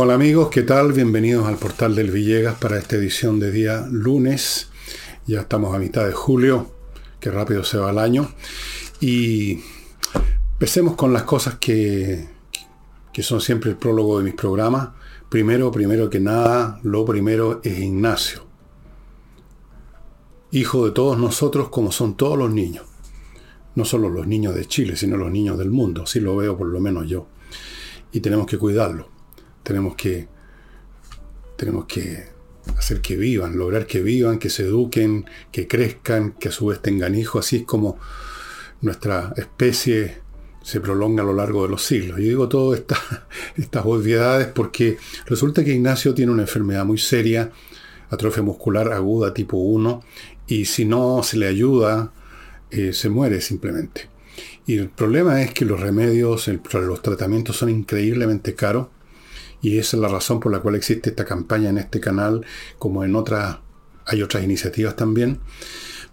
Hola amigos, ¿qué tal? Bienvenidos al portal del Villegas para esta edición de día lunes. Ya estamos a mitad de julio, que rápido se va el año. Y empecemos con las cosas que, que son siempre el prólogo de mis programas. Primero, primero que nada, lo primero es Ignacio. Hijo de todos nosotros como son todos los niños. No solo los niños de Chile, sino los niños del mundo. Así lo veo por lo menos yo. Y tenemos que cuidarlo tenemos que, tenemos que hacer que vivan, lograr que vivan, que se eduquen, que crezcan, que a su vez tengan hijos. Así es como nuestra especie se prolonga a lo largo de los siglos. Y digo todas estas obviedades porque resulta que Ignacio tiene una enfermedad muy seria, atrofia muscular aguda tipo 1, y si no se le ayuda, eh, se muere simplemente. Y el problema es que los remedios, los tratamientos son increíblemente caros y esa es la razón por la cual existe esta campaña en este canal, como en otras, hay otras iniciativas también,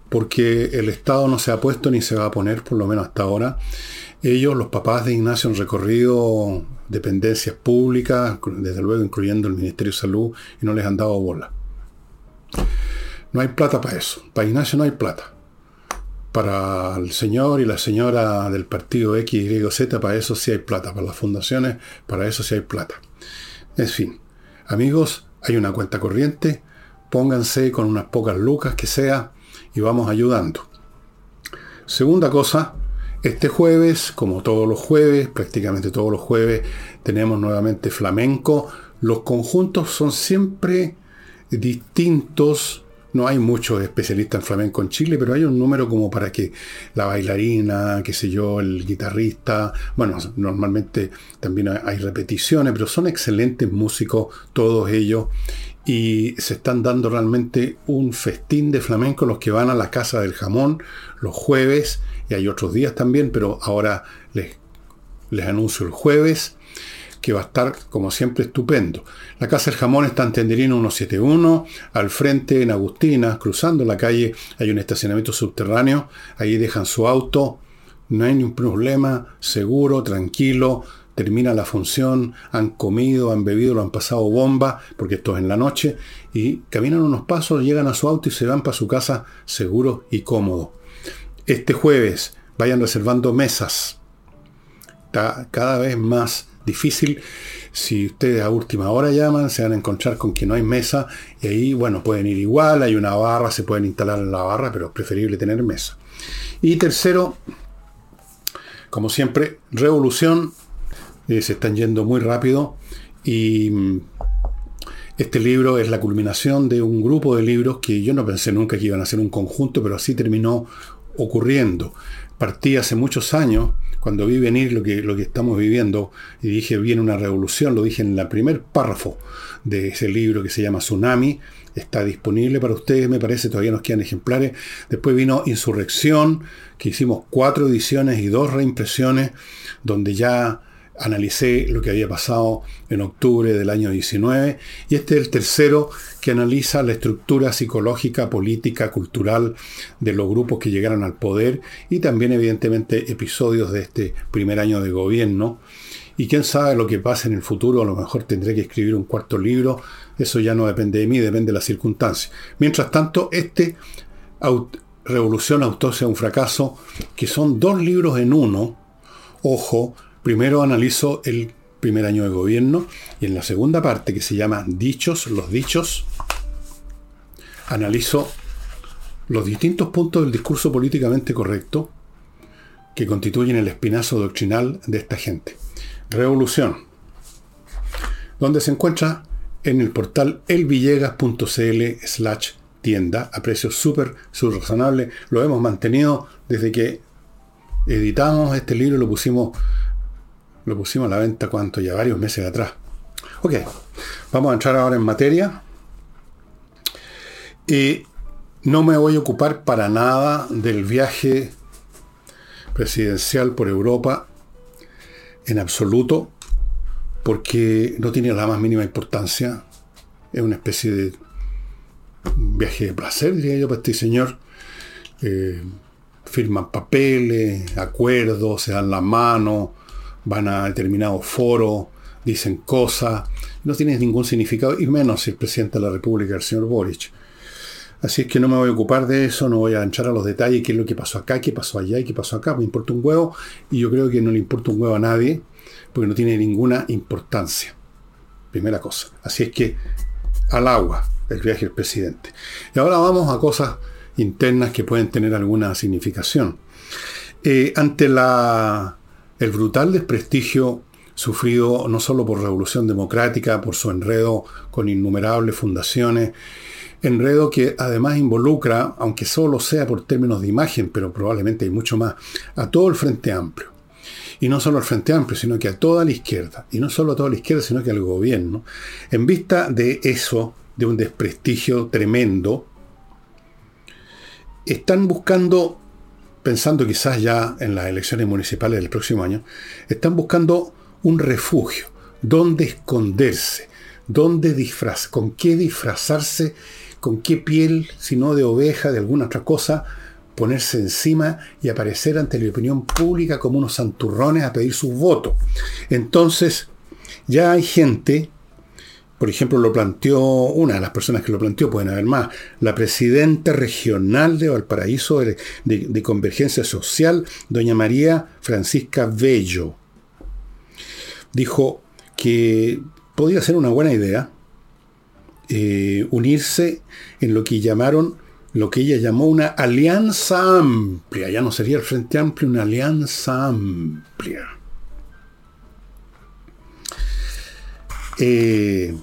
porque el Estado no se ha puesto ni se va a poner, por lo menos hasta ahora. Ellos, los papás de Ignacio, han recorrido dependencias públicas, desde luego incluyendo el Ministerio de Salud, y no les han dado bola. No hay plata para eso. Para Ignacio no hay plata. Para el señor y la señora del partido X, Y, Z, para eso sí hay plata. Para las fundaciones, para eso sí hay plata. En fin, amigos, hay una cuenta corriente, pónganse con unas pocas lucas que sea y vamos ayudando. Segunda cosa, este jueves, como todos los jueves, prácticamente todos los jueves, tenemos nuevamente flamenco. Los conjuntos son siempre distintos no hay muchos especialistas en flamenco en Chile, pero hay un número como para que la bailarina, qué sé yo, el guitarrista, bueno, normalmente también hay repeticiones, pero son excelentes músicos todos ellos y se están dando realmente un festín de flamenco. Los que van a la Casa del Jamón los jueves, y hay otros días también, pero ahora les, les anuncio el jueves que va a estar, como siempre, estupendo. La Casa del Jamón está en Tenderino 171, al frente en Agustina, cruzando la calle, hay un estacionamiento subterráneo, ahí dejan su auto, no hay ningún problema, seguro, tranquilo, termina la función, han comido, han bebido, lo han pasado bomba, porque esto es en la noche, y caminan unos pasos, llegan a su auto y se van para su casa seguro y cómodo. Este jueves vayan reservando mesas. Está cada vez más difícil. Si ustedes a última hora llaman, se van a encontrar con que no hay mesa y ahí, bueno, pueden ir igual, hay una barra, se pueden instalar en la barra, pero es preferible tener mesa. Y tercero, como siempre, revolución, eh, se están yendo muy rápido y mm, este libro es la culminación de un grupo de libros que yo no pensé nunca que iban a ser un conjunto, pero así terminó ocurriendo. Partí hace muchos años cuando vi venir lo que, lo que estamos viviendo, y dije, viene una revolución, lo dije en el primer párrafo de ese libro que se llama Tsunami, está disponible para ustedes, me parece, todavía nos quedan ejemplares. Después vino Insurrección, que hicimos cuatro ediciones y dos reimpresiones, donde ya analicé lo que había pasado en octubre del año 19 y este es el tercero que analiza la estructura psicológica, política, cultural de los grupos que llegaron al poder y también evidentemente episodios de este primer año de gobierno. Y quién sabe lo que pasa en el futuro, a lo mejor tendré que escribir un cuarto libro, eso ya no depende de mí, depende de las circunstancias. Mientras tanto, este Revolución Autopsia un fracaso, que son dos libros en uno, ojo, Primero analizo el primer año de gobierno y en la segunda parte, que se llama Dichos, los dichos, analizo los distintos puntos del discurso políticamente correcto que constituyen el espinazo doctrinal de esta gente. Revolución, donde se encuentra en el portal elvillegas.cl slash tienda a precios súper subrazonable. Lo hemos mantenido desde que editamos este libro, lo pusimos lo pusimos a la venta, ¿cuánto? Ya varios meses atrás. Ok, vamos a entrar ahora en materia. Y no me voy a ocupar para nada del viaje presidencial por Europa en absoluto, porque no tiene la más mínima importancia. Es una especie de viaje de placer, diría yo, para este señor. Eh, firman papeles, acuerdos, se dan la mano, van a determinados foros dicen cosas, no tienen ningún significado, y menos si el presidente de la República, el señor Boric. Así es que no me voy a ocupar de eso, no voy a entrar a los detalles, qué es lo que pasó acá, qué pasó allá y qué pasó acá. Me importa un huevo y yo creo que no le importa un huevo a nadie porque no tiene ninguna importancia. Primera cosa. Así es que al agua el viaje del presidente. Y ahora vamos a cosas internas que pueden tener alguna significación. Eh, ante la, el brutal desprestigio sufrido no solo por Revolución Democrática, por su enredo con innumerables fundaciones, enredo que además involucra, aunque solo sea por términos de imagen, pero probablemente hay mucho más, a todo el Frente Amplio. Y no solo al Frente Amplio, sino que a toda la izquierda. Y no solo a toda la izquierda, sino que al gobierno. En vista de eso, de un desprestigio tremendo, están buscando, pensando quizás ya en las elecciones municipales del próximo año, están buscando un refugio, donde esconderse, disfraz, con qué disfrazarse con qué piel, si no de oveja, de alguna otra cosa, ponerse encima y aparecer ante la opinión pública como unos santurrones a pedir su voto. Entonces, ya hay gente, por ejemplo, lo planteó una de las personas que lo planteó, pueden haber más, la presidenta regional de Valparaíso de, Convergencia Social, doña María Francisca Bello, dijo que podía ser una buena idea eh, unirse en lo que llamaron, lo que ella llamó una alianza amplia. Ya no sería el Frente Amplio, una alianza amplia. Eh,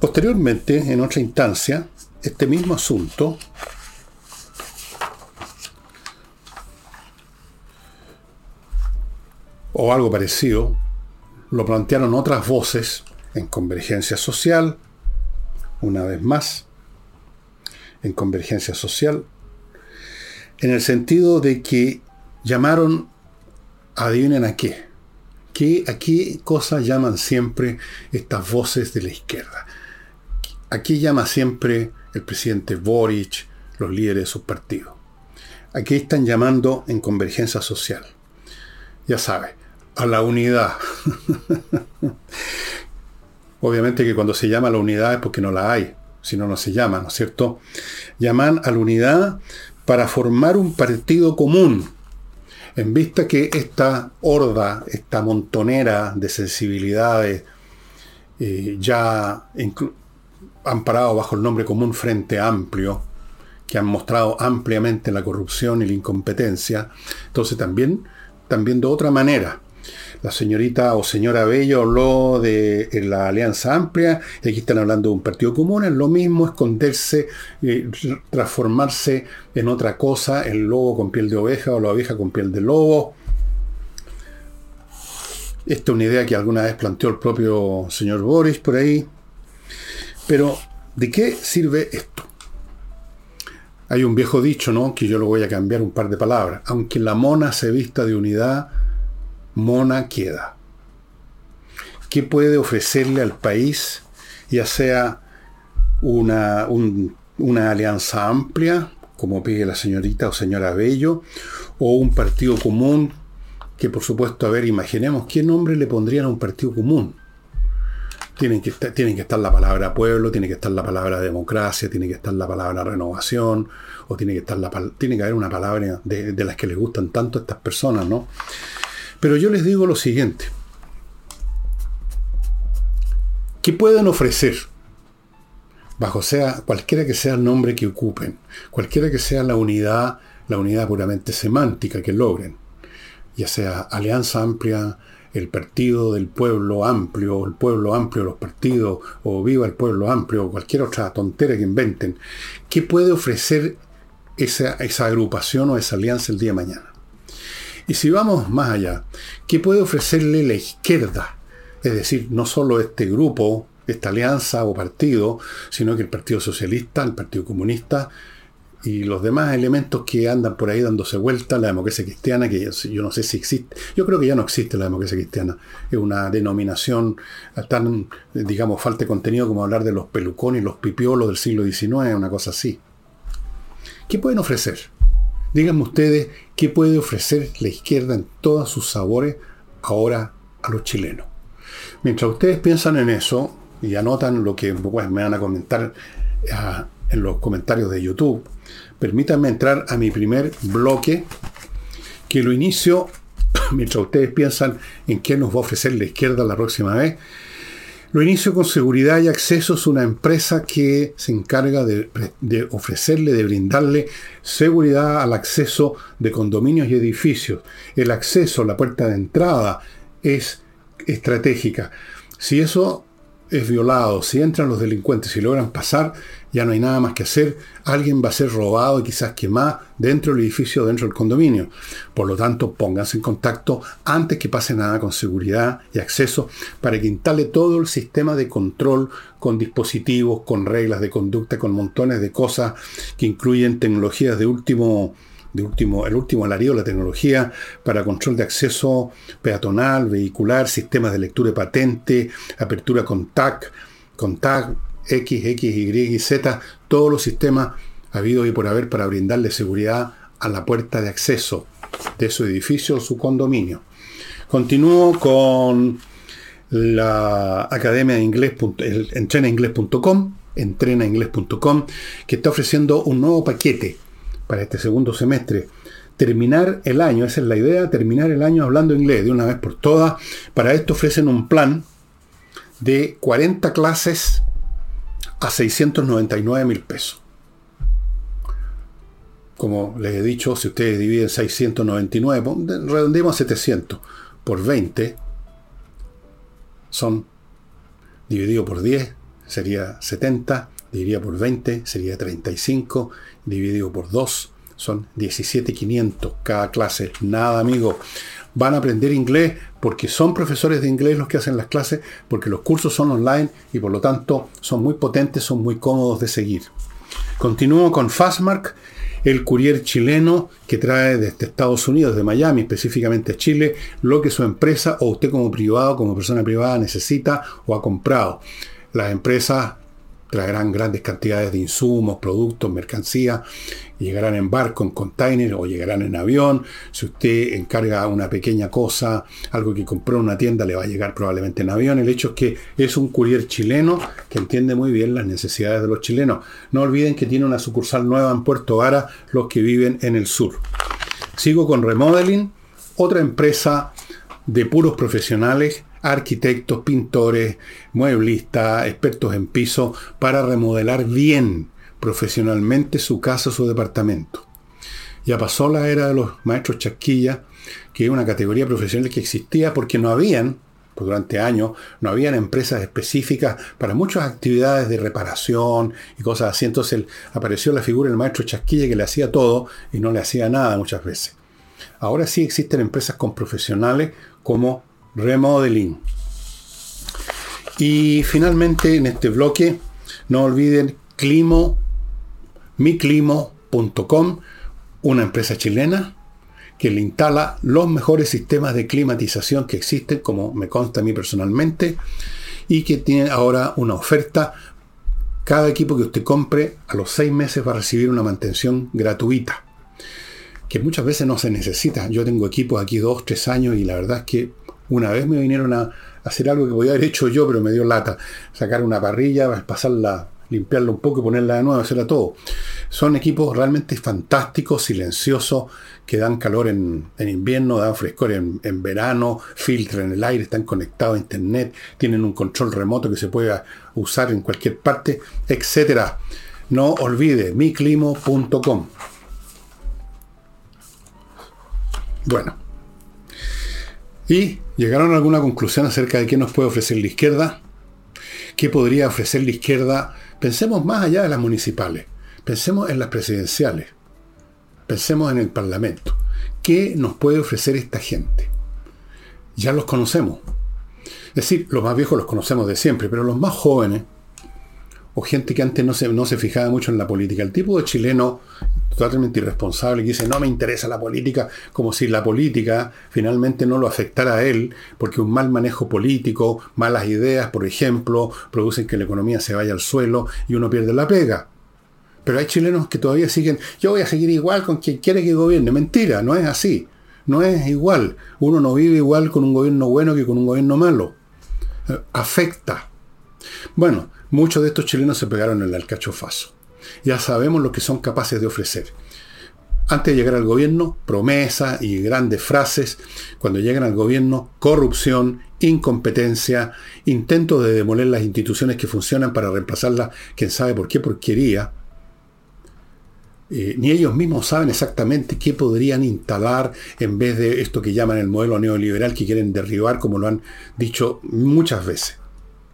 posteriormente, en otra instancia, este mismo asunto o algo parecido, lo plantearon otras voces en convergencia social, una vez más, en convergencia social, en el sentido de que llamaron, adivinen a qué, ¿Qué, a qué cosa llaman siempre estas voces de la izquierda. ¿A qué llama siempre el presidente Boric, los líderes de sus partidos? ¿A qué están llamando en convergencia social? Ya sabe, a la unidad. Obviamente que cuando se llama a la unidad es porque no la hay, si no, no se llama, ¿no es cierto? Llaman a la unidad para formar un partido común, en vista que esta horda, esta montonera de sensibilidades, eh, ya amparado bajo el nombre común Frente Amplio, que han mostrado ampliamente la corrupción y la incompetencia, entonces también, también de otra manera la señorita o señora Bello habló de la Alianza Amplia, y aquí están hablando de un partido común, es lo mismo esconderse, eh, transformarse en otra cosa, el lobo con piel de oveja o la oveja con piel de lobo. Esta es una idea que alguna vez planteó el propio señor Boris por ahí. Pero, ¿de qué sirve esto? Hay un viejo dicho, ¿no? Que yo lo voy a cambiar un par de palabras. Aunque la mona se vista de unidad, mona queda. ¿Qué puede ofrecerle al país, ya sea una, una alianza amplia, como pide la señorita o señora Bello, o un partido común, que por supuesto, a ver, imaginemos, ¿qué nombre le pondrían a un partido común? Tienen que, estar, tienen que estar la palabra pueblo, tiene que estar la palabra democracia, tiene que estar la palabra renovación, o tiene que, estar la, tiene que haber una palabra de, de las que les gustan tanto a estas personas, ¿no? Pero yo les digo lo siguiente. ¿Qué pueden ofrecer? Bajo sea, cualquiera que sea el nombre que ocupen, cualquiera que sea la unidad, la unidad puramente semántica que logren, ya sea Alianza Amplia, el Partido del Pueblo Amplio, el Pueblo Amplio los partidos, o Viva el Pueblo Amplio, o cualquier otra tontera que inventen, ¿qué puede ofrecer esa, esa agrupación o esa alianza el día de mañana? Y si vamos más allá, ¿qué puede ofrecerle la izquierda? Es decir, no solo este grupo, esta alianza o partido, sino que el Partido Socialista, el Partido Comunista y los demás elementos que andan por ahí dándose vuelta, la democracia cristiana, que yo, no sé si existe, yo creo que ya no existe la democracia cristiana, es una denominación tan, digamos, falta de contenido como hablar de los pelucones los pipiolos del siglo XIX, una cosa así. ¿Qué pueden ofrecer? Díganme ustedes qué puede ofrecer la izquierda en todos sus sabores ahora a los chilenos. Mientras ustedes piensan en eso y anotan lo que pues, me van a comentar ah, en los comentarios de YouTube, permítanme entrar a mi primer bloque, que lo inicio mientras ustedes piensan en qué nos va a ofrecer la izquierda la próxima vez. Lo inicio con seguridad y accesos, una empresa que se encarga de, de, ofrecerle, de brindarle seguridad al acceso de condominios y edificios. El acceso, la puerta de entrada es estratégica. Si eso es violado, si entran los delincuentes y logran pasar, ya no hay nada más que hacer, alguien va a ser robado y quizás quemado dentro del edificio, dentro del condominio. Por lo tanto, pónganse en contacto antes que pase nada con seguridad y acceso para que instale todo el sistema de control con dispositivos, con reglas de conducta, con montones de cosas que incluyen tecnologías de último de último, el último alarido la tecnología para control de acceso peatonal, vehicular, sistemas de lectura de patente, apertura con TAC, con TAC, X, X, Y y Z, todos los sistemas habidos y por haber para brindarle seguridad a la puerta de acceso de su edificio o su condominio. Continúo con la Academia de Inglés, entrenainglés.com, entrenainglés.com, que está ofreciendo un nuevo paquete para este segundo semestre. Terminar el año, esa es la idea, terminar el año hablando inglés de una vez por todas. Para esto ofrecen un plan de 40 clases a 699 mil pesos. Como les he dicho, si ustedes dividen 699, redondemos a 700 por 20, son dividido por 10, sería 70, dividido por 20, sería 35, dividido por 2, son 17.500 cada clase. Nada, amigo. Van a aprender inglés porque son profesores de inglés los que hacen las clases, porque los cursos son online y por lo tanto son muy potentes, son muy cómodos de seguir. Continúo con Fastmark, el courier chileno que trae desde Estados Unidos, de Miami, específicamente Chile, lo que su empresa o usted como privado, como persona privada necesita o ha comprado. Las empresas traerán grandes cantidades de insumos, productos, mercancías, llegarán en barco, en container o llegarán en avión. Si usted encarga una pequeña cosa, algo que compró en una tienda, le va a llegar probablemente en avión. El hecho es que es un courier chileno que entiende muy bien las necesidades de los chilenos. No olviden que tiene una sucursal nueva en Puerto Vara, los que viven en el sur. Sigo con Remodeling, otra empresa de puros profesionales arquitectos, pintores, mueblistas, expertos en piso, para remodelar bien profesionalmente su casa su departamento. Ya pasó la era de los maestros chasquillas, que es una categoría profesional que existía porque no habían, pues durante años, no habían empresas específicas para muchas actividades de reparación y cosas así. Entonces apareció la figura del maestro chasquilla que le hacía todo y no le hacía nada muchas veces. Ahora sí existen empresas con profesionales como remodeling. Y finalmente en este bloque, no olviden Climo, miclimo.com, una empresa chilena que le instala los mejores sistemas de climatización que existen, como me consta a mí personalmente, y que tiene ahora una oferta. Cada equipo que usted compre a los seis meses va a recibir una mantención gratuita, que muchas veces no se necesita. Yo tengo equipos aquí dos, tres años y la verdad es que una vez me vinieron a hacer algo que podía haber hecho yo, pero me dio lata. Sacar una parrilla, pasarla, limpiarla un poco y ponerla de nuevo, hacerla todo. Son equipos realmente fantásticos, silenciosos, que dan calor en, invierno, dan frescor en, verano, filtran el aire, están conectados a internet, tienen un control remoto que se puede usar en cualquier parte, etc. No olvide miclimo.com. Bueno. Y llegaron a alguna conclusión acerca de qué nos puede ofrecer la izquierda, qué podría ofrecer la izquierda. Pensemos más allá de las municipales, pensemos en las presidenciales, pensemos en el Parlamento. ¿Qué nos puede ofrecer esta gente? Ya los conocemos. Es decir, los más viejos los conocemos de siempre, pero los más jóvenes, o gente que antes no se, no se fijaba mucho en la política, el tipo de chileno totalmente irresponsable que dice no me interesa la política, como si la política finalmente no lo afectara a él, porque un mal manejo político, malas ideas, por ejemplo, producen que la economía se vaya al suelo y uno pierde la pega. Pero hay chilenos que todavía siguen, yo voy a seguir igual con quien quiere que gobierne. Mentira, no es así. no es igual. Uno no vive igual con un gobierno bueno que con un gobierno malo. Eh, afecta. Bueno, muchos de estos chilenos se pegaron en el alcachofazo. Ya sabemos lo que son capaces de ofrecer. Antes de llegar al gobierno, promesas y grandes frases. Cuando llegan al gobierno, corrupción, incompetencia, intentos de demoler las instituciones que funcionan para reemplazarlas, quién sabe por qué porquería. Eh, ni ellos mismos saben exactamente qué podrían instalar en vez de esto que llaman el modelo neoliberal que quieren derribar, como lo han dicho muchas veces,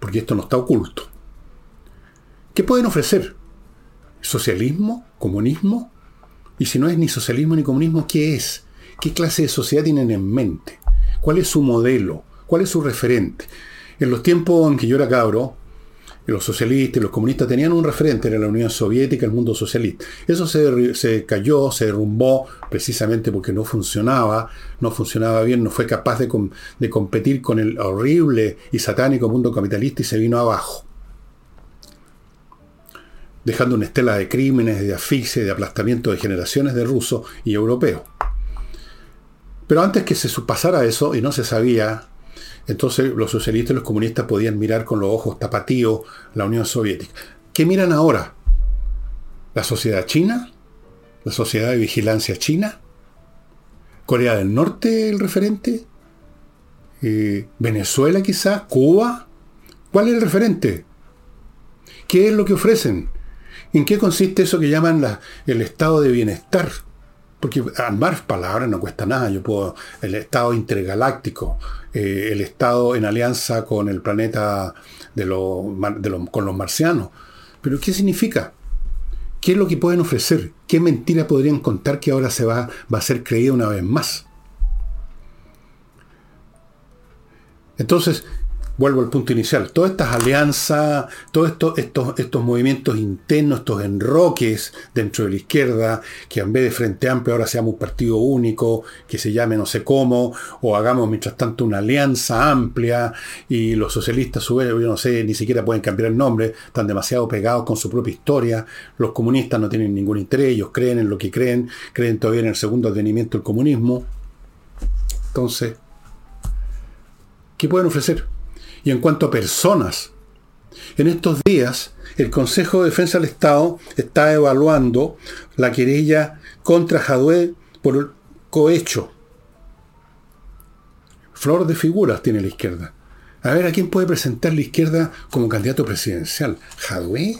porque esto no está oculto. ¿Qué pueden ofrecer? ¿Socialismo? ¿Comunismo? Y si no es ni socialismo ni comunismo, ¿qué es? ¿Qué clase de sociedad tienen en mente? ¿Cuál es su modelo? ¿Cuál es su referente? En los tiempos en que yo era cabro, los socialistas y los comunistas tenían un referente, era la Unión Soviética, el mundo socialista. Eso se, cayó, se derrumbó precisamente porque no funcionaba, no funcionaba bien, no fue capaz de, de competir con el horrible y satánico mundo capitalista y se vino abajo dejando una estela de crímenes, de asfixia de aplastamiento de generaciones de rusos y europeos. Pero antes que se pasara eso, y no se sabía entonces los socialistas y los comunistas podían mirar con los ojos tapatíos la Unión Soviética. ¿Qué miran ahora? ¿La sociedad china? ¿La sociedad de vigilancia china? ¿Corea del Norte el referente? Eh, ¿Venezuela quizás? ¿Cuba? ¿Cuál es el referente? ¿Qué es lo que ofrecen? ¿En qué consiste eso que llaman el estado de bienestar? Porque armar palabras no cuesta nada. Yo puedo. El estado intergaláctico, eh, el estado en alianza con el planeta de, con los marcianos. Pero ¿qué significa? ¿Qué es lo que pueden ofrecer? ¿Qué mentira podrían contar que ahora se va, va a ser creída una vez más? Entonces, vuelvo al punto inicial, todas estas alianzas, todos estos, estos, estos movimientos internos, estos enroques dentro de la izquierda, que en vez de Frente Amplio ahora seamos un partido único, que se llame no sé cómo, o hagamos mientras tanto una alianza amplia, y los socialistas, su vez, yo no sé, ni siquiera pueden cambiar el nombre, están demasiado pegados con su propia historia, los comunistas no tienen ningún interés, ellos creen en lo que creen, creen todavía en el segundo advenimiento del comunismo. Entonces, ¿qué pueden ofrecer? Y en cuanto a personas, en estos días el Consejo de Defensa del Estado está evaluando la querella contra Jadwe por el cohecho. Flor de figuras tiene la izquierda. A ver, ¿a quién puede presentar la izquierda como candidato presidencial? ¿Jadwe?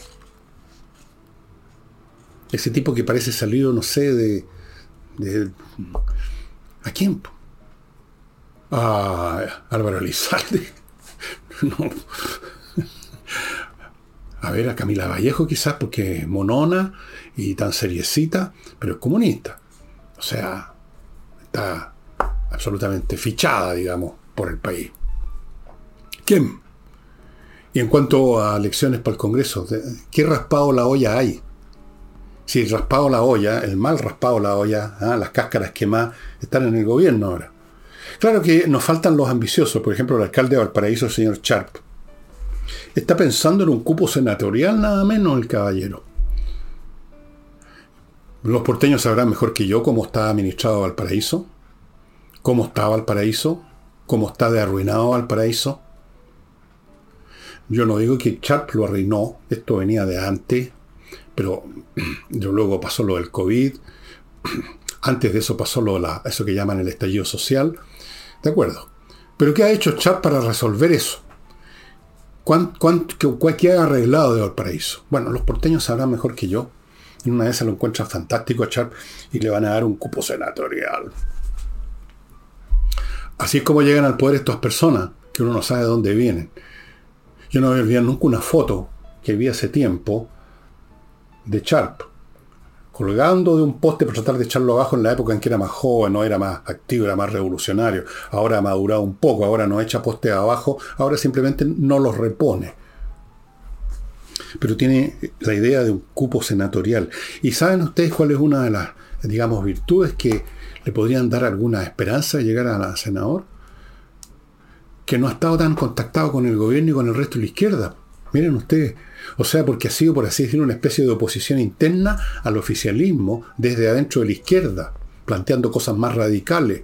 Ese tipo que parece salido, no sé, de... de ¿A quién? A Álvaro Elizalde. No. A ver, a Camila Vallejo quizás porque es monona y tan seriecita, pero es comunista. O sea, está absolutamente fichada, digamos, por el país. ¿Quién? Y en cuanto a elecciones para el Congreso, ¿qué raspado la olla hay? Si raspado la olla, el mal raspado la olla, ¿ah? las cáscaras quemadas, están en el gobierno ahora. Claro que nos faltan los ambiciosos, por ejemplo, el alcalde de Valparaíso, el señor Sharp. Está pensando en un cupo senatorial nada menos el caballero. Los porteños sabrán mejor que yo cómo está administrado Valparaíso, cómo está Valparaíso, cómo está de arruinado Valparaíso. Yo no digo que Sharp lo arruinó, esto venía de antes, pero luego pasó lo del COVID, antes de eso pasó lo de eso que llaman el estallido social, de acuerdo. Pero ¿qué ha hecho Chap para resolver eso? qué, ha arreglado de Valparaíso? Bueno, los porteños sabrán mejor que yo. En una vez se lo encuentran fantástico a Chap y le van a dar un cupo senatorial. Así es como llegan al poder estas personas, que uno no sabe de dónde vienen. Yo no había nunca una foto que vi hace tiempo de Sharp colgando de un poste para tratar de echarlo abajo en la época en que era más joven, no era más activo, era más revolucionario. Ahora ha madurado un poco, ahora no echa poste abajo, ahora simplemente no los repone. Pero tiene la idea de un cupo senatorial. ¿Y saben ustedes cuál es una de las, digamos, virtudes que le podrían dar alguna esperanza de llegar a senador? Que no ha estado tan contactado con el gobierno y con el resto de la izquierda. Miren ustedes, o sea, porque ha sido, por así decirlo, una especie de oposición interna al oficialismo desde adentro de la izquierda, planteando cosas más radicales.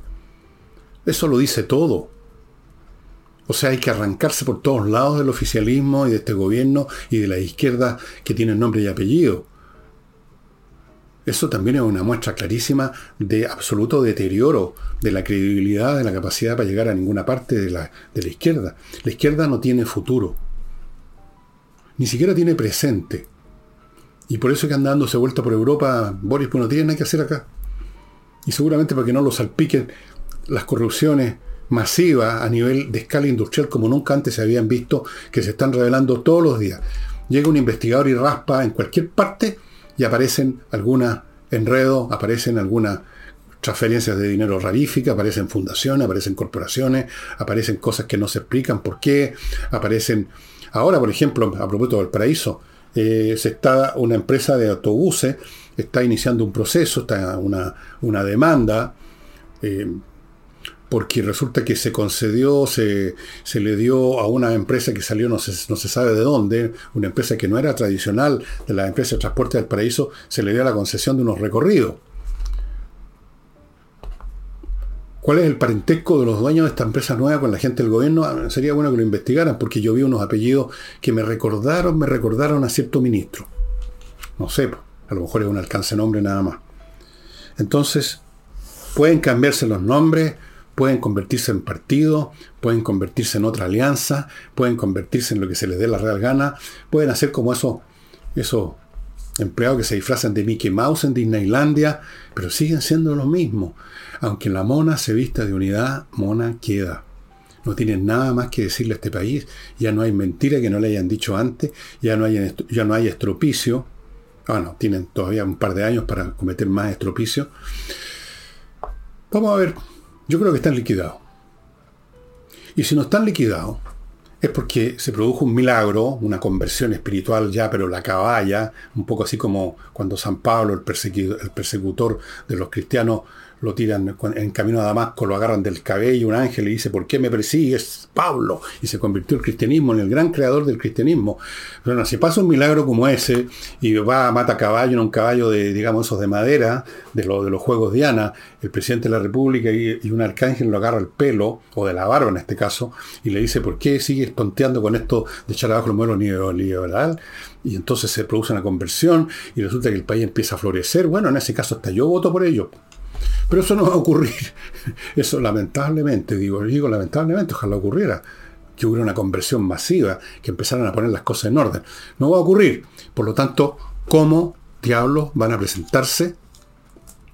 Eso lo dice todo. O sea, hay que arrancarse por todos lados del oficialismo y de este gobierno y de la izquierda que tienen nombre y apellido. Eso también es una muestra clarísima de absoluto deterioro de la credibilidad, de la capacidad para llegar a ninguna parte de la, de la izquierda. La izquierda no tiene futuro. Ni siquiera tiene presente. Y por eso que anda dándose vuelta por Europa, Boris, pues no tiene nada que hacer acá. Y seguramente para que no lo salpiquen las corrupciones masivas a nivel de escala industrial como nunca antes se habían visto, que se están revelando todos los días. Llega un investigador y raspa en cualquier parte y aparecen algunos enredos, aparecen algunas transferencias de dinero raríficas, aparecen fundaciones, aparecen corporaciones, aparecen cosas que no se explican por qué, aparecen... Ahora, por ejemplo, a propósito del paraíso, eh, se está una empresa de autobuses, está iniciando un proceso, está una, una demanda, eh, porque resulta que se concedió, se, se, le dio a una empresa que salió no se, no se sabe de dónde, una empresa que no era tradicional de la empresa de transporte del paraíso, se le dio la concesión de unos recorridos. ¿Cuál es el parentesco de los dueños de esta empresa nueva con la gente del gobierno? Ah, sería bueno que lo investigaran, porque yo vi unos apellidos que me recordaron, me recordaron a cierto ministro. No sé, a lo mejor es un alcance nombre nada más. Entonces, pueden cambiarse los nombres, pueden convertirse en partido, pueden convertirse en otra alianza, pueden convertirse en lo que se les dé la real gana, pueden hacer como esos, esos empleados que se disfrazan de Mickey Mouse en Disneylandia, pero siguen siendo lo mismo. Aunque la mona se vista de unidad, mona queda. No tienen nada más que decirle a este país. Ya no hay mentira que no le hayan dicho antes. Ya no hay, ya no hay estropicio. Bueno, tienen todavía un par de años para cometer más estropicio. Vamos a ver yo creo que están liquidados. Y si no están liquidados, es porque se produjo un milagro, una conversión espiritual ya, pero la caballa, un poco así como cuando San Pablo, el, persecutor de los cristianos, lo tiran en camino a Damasco, lo agarran del cabello, un ángel y dice, ¿por qué me persigues, Pablo? Y se convirtió el cristianismo en el gran creador del cristianismo. Bueno, si pasa un milagro como ese y va a mata caballo en un caballo de, digamos, esos de madera, de, de los Juegos Diana, el presidente de la República y, un arcángel lo agarra el pelo, o de la barba en este caso, y le dice, ¿por qué sigues tonteando con esto de echar abajo el modelo neoliberal? Y entonces se produce una conversión y resulta que el país empieza a florecer. Bueno, en ese caso hasta yo voto por ello. Pero eso no va a ocurrir. Eso lamentablemente, digo, digo lamentablemente, ojalá ocurriera que hubiera una conversión masiva, que empezaran a poner las cosas en orden. No va a ocurrir. Por lo tanto, ¿cómo diablos van a presentarse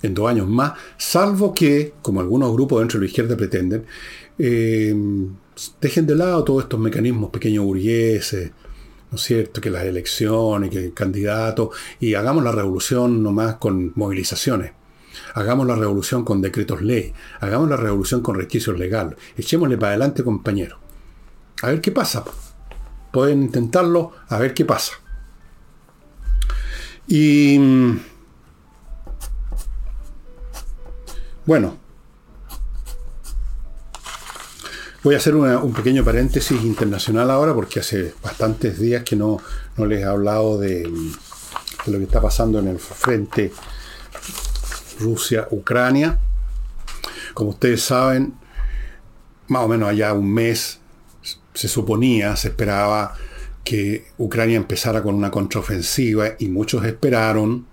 en dos años más? Salvo que, como algunos grupos dentro de la izquierda pretenden, eh, dejen de lado todos estos mecanismos pequeños burgueses, ¿no es cierto? Que las elecciones, que el candidato, y hagamos la revolución nomás con movilizaciones. Hagamos la revolución con decretos ley. Hagamos la revolución con resquicios legales. Echémosle para adelante, compañero. A ver qué pasa. Pueden intentarlo, a ver qué pasa. Y... Bueno. Voy a hacer un pequeño paréntesis internacional ahora porque hace bastantes días que no, no les he hablado de, de lo que está pasando en el frente Rusia, Ucrania. Como ustedes saben, más o menos allá un mes se suponía, se esperaba que Ucrania empezara con una contraofensiva y muchos esperaron,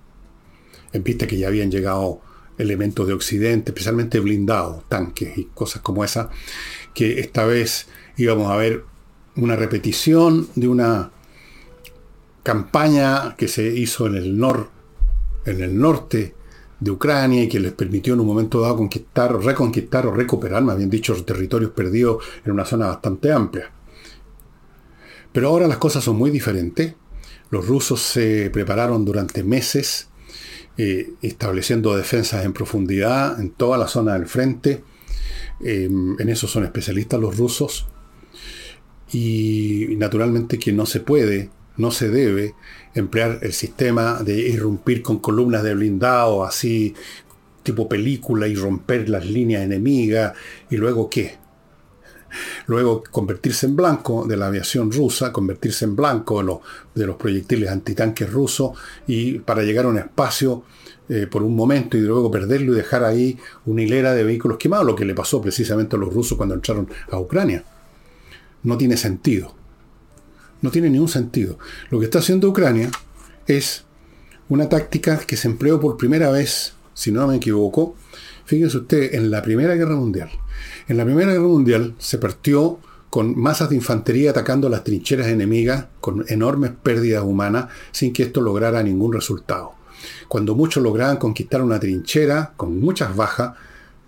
en vista que ya habían llegado elementos de Occidente, especialmente blindados, tanques y cosas como esa, que esta vez íbamos a ver una repetición de una campaña que se hizo en el, nor, en el norte de Ucrania y que les permitió en un momento dado conquistar, reconquistar o recuperar, más bien dicho, territorios perdidos en una zona bastante amplia. Pero ahora las cosas son muy diferentes. Los rusos se prepararon durante meses eh, estableciendo defensas en profundidad en toda la zona del frente. Em, en eso son especialistas los rusos. Y naturalmente que no se puede, no se debe emplear el sistema de irrumpir con columnas de blindado, así tipo película, y romper las líneas enemigas, y luego qué? Luego convertirse en blanco de la aviación rusa, convertirse en blanco de los, proyectiles antitanques rusos, y para llegar a un espacio eh, por un momento y luego perderlo y dejar ahí una hilera de vehículos quemados, lo que le pasó precisamente a los rusos cuando entraron a Ucrania. No tiene sentido. No tiene ningún sentido. Lo que está haciendo Ucrania es una táctica que se empleó por primera vez, si no me equivoco, fíjense usted, en la Primera Guerra Mundial. En la Primera Guerra Mundial se partió con masas de infantería atacando las trincheras enemigas con enormes pérdidas humanas sin que esto lograra ningún resultado. Cuando muchos lograban conquistar una trinchera con muchas bajas,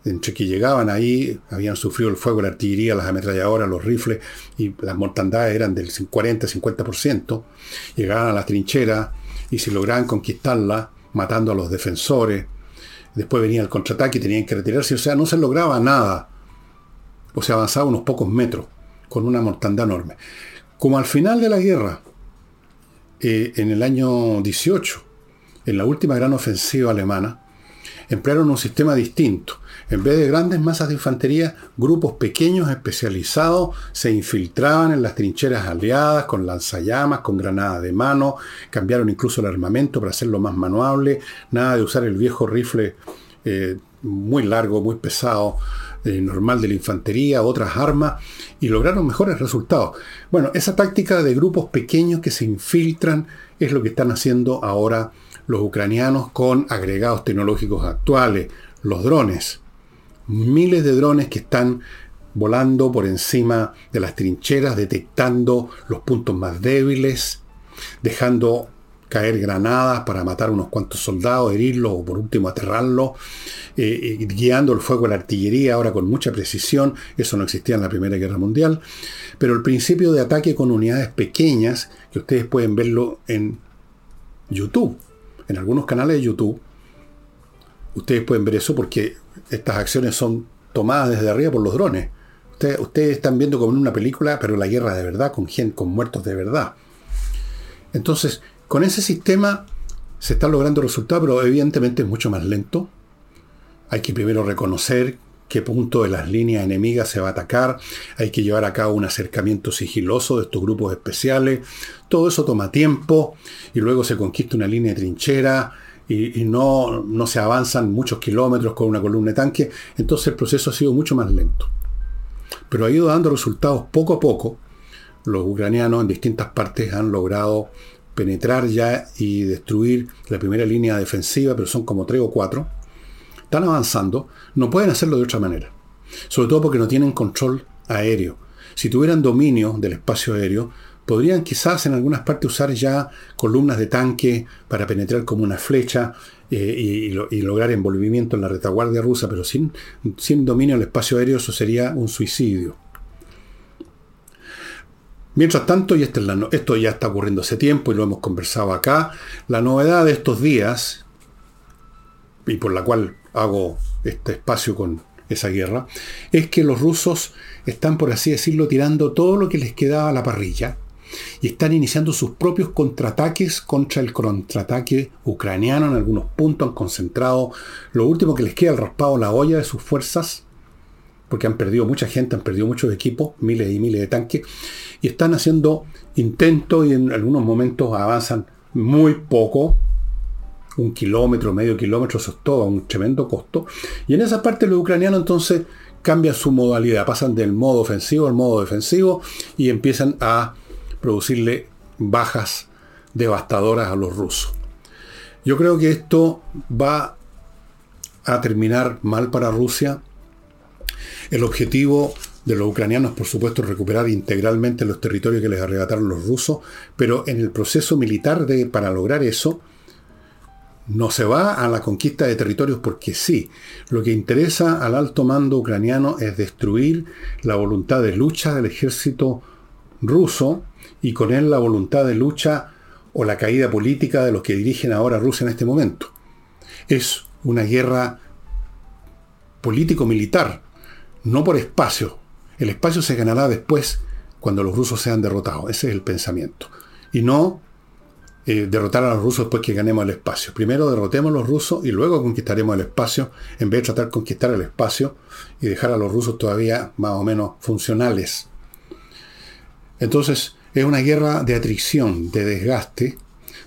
entre que llegaban ahí, habían sufrido el fuego la artillería, las ametralladoras, los rifles, y las mortandades eran del 40-50%, llegaban a las trincheras y si lograban conquistarla, matando a los defensores, después venía el contraataque y tenían que retirarse, o sea, no se lograba nada, o se avanzaba unos pocos metros con una mortandad enorme. Como al final de la guerra, eh, en el año 18, en la última gran ofensiva alemana, emplearon un sistema distinto. En vez de grandes masas de infantería, grupos pequeños especializados se infiltraban en las trincheras aliadas con lanzallamas, con granadas de mano, cambiaron incluso el armamento para hacerlo más manuable, nada de usar el viejo rifle eh, muy largo, muy pesado, eh, normal de la infantería, otras armas, y lograron mejores resultados. Bueno, esa táctica de grupos pequeños que se infiltran es lo que están haciendo ahora los ucranianos con agregados tecnológicos actuales, los drones. Miles de drones que están volando por encima de las trincheras, detectando los puntos más débiles, dejando caer granadas para matar unos cuantos soldados, herirlos o por último aterrarlos, eh, eh, guiando el fuego de la artillería ahora con mucha precisión, eso no existía en la Primera Guerra Mundial, pero el principio de ataque con unidades pequeñas, que ustedes pueden verlo en YouTube, en algunos canales de YouTube, ustedes pueden ver eso porque estas acciones son tomadas desde arriba por los drones. Ustedes, están viendo como en una película, pero la guerra de verdad, con gente, con muertos de verdad. Entonces, con ese sistema se están logrando resultados, pero evidentemente es mucho más lento. Hay que primero reconocer qué punto de las líneas enemigas se va a atacar, hay que llevar a cabo un acercamiento sigiloso de estos grupos especiales, todo eso toma tiempo y luego se conquista una línea de trinchera y, no, no se avanzan muchos kilómetros con una columna de tanque, entonces el proceso ha sido mucho más lento. Pero ha ido dando resultados poco a poco. Los ucranianos en distintas partes han logrado penetrar ya y destruir la primera línea defensiva, pero son como tres o cuatro están avanzando, no pueden hacerlo de otra manera. Sobre todo porque no tienen control aéreo. Si tuvieran dominio del espacio aéreo, podrían quizás en algunas partes usar ya columnas de tanque para penetrar como una flecha eh, y, lograr envolvimiento en la retaguardia rusa, pero sin, dominio del espacio aéreo eso sería un suicidio. Mientras tanto, y este esto ya está ocurriendo hace tiempo y lo hemos conversado acá, la novedad de estos días, y por la cual hago este espacio con esa guerra, es que los rusos están, por así decirlo, tirando todo lo que les quedaba a la parrilla y están iniciando sus propios contraataques contra el contraataque ucraniano en algunos puntos, han concentrado lo último que les queda, el raspado la olla de sus fuerzas, porque han perdido mucha gente, han perdido muchos equipos, miles y miles de tanques, y están haciendo intentos y en algunos momentos avanzan muy poco, un kilómetro, medio kilómetro, eso es todo, un tremendo costo. Y en esa parte los ucranianos entonces cambian su modalidad, pasan del modo ofensivo al modo defensivo y empiezan a producirle bajas devastadoras a los rusos. Yo creo que esto va a terminar mal para Rusia. El objetivo de los ucranianos, por supuesto, es recuperar integralmente los territorios que les arrebataron los rusos, pero en el proceso militar de, para lograr eso, no se va a la conquista de territorios porque sí. Lo que interesa al alto mando ucraniano es destruir la voluntad de lucha del ejército ruso y con él la voluntad de lucha o la caída política de los que dirigen ahora Rusia en este momento. Es una guerra político-militar, no por espacio. El espacio se ganará después cuando los rusos sean derrotados. Ese es el pensamiento. Y no eh, derrotar a los rusos después que ganemos el espacio. Primero derrotemos a los rusos y luego conquistaremos el espacio, en vez de tratar de conquistar el espacio y dejar a los rusos todavía más o menos funcionales. Entonces, es una guerra de atricción, de desgaste,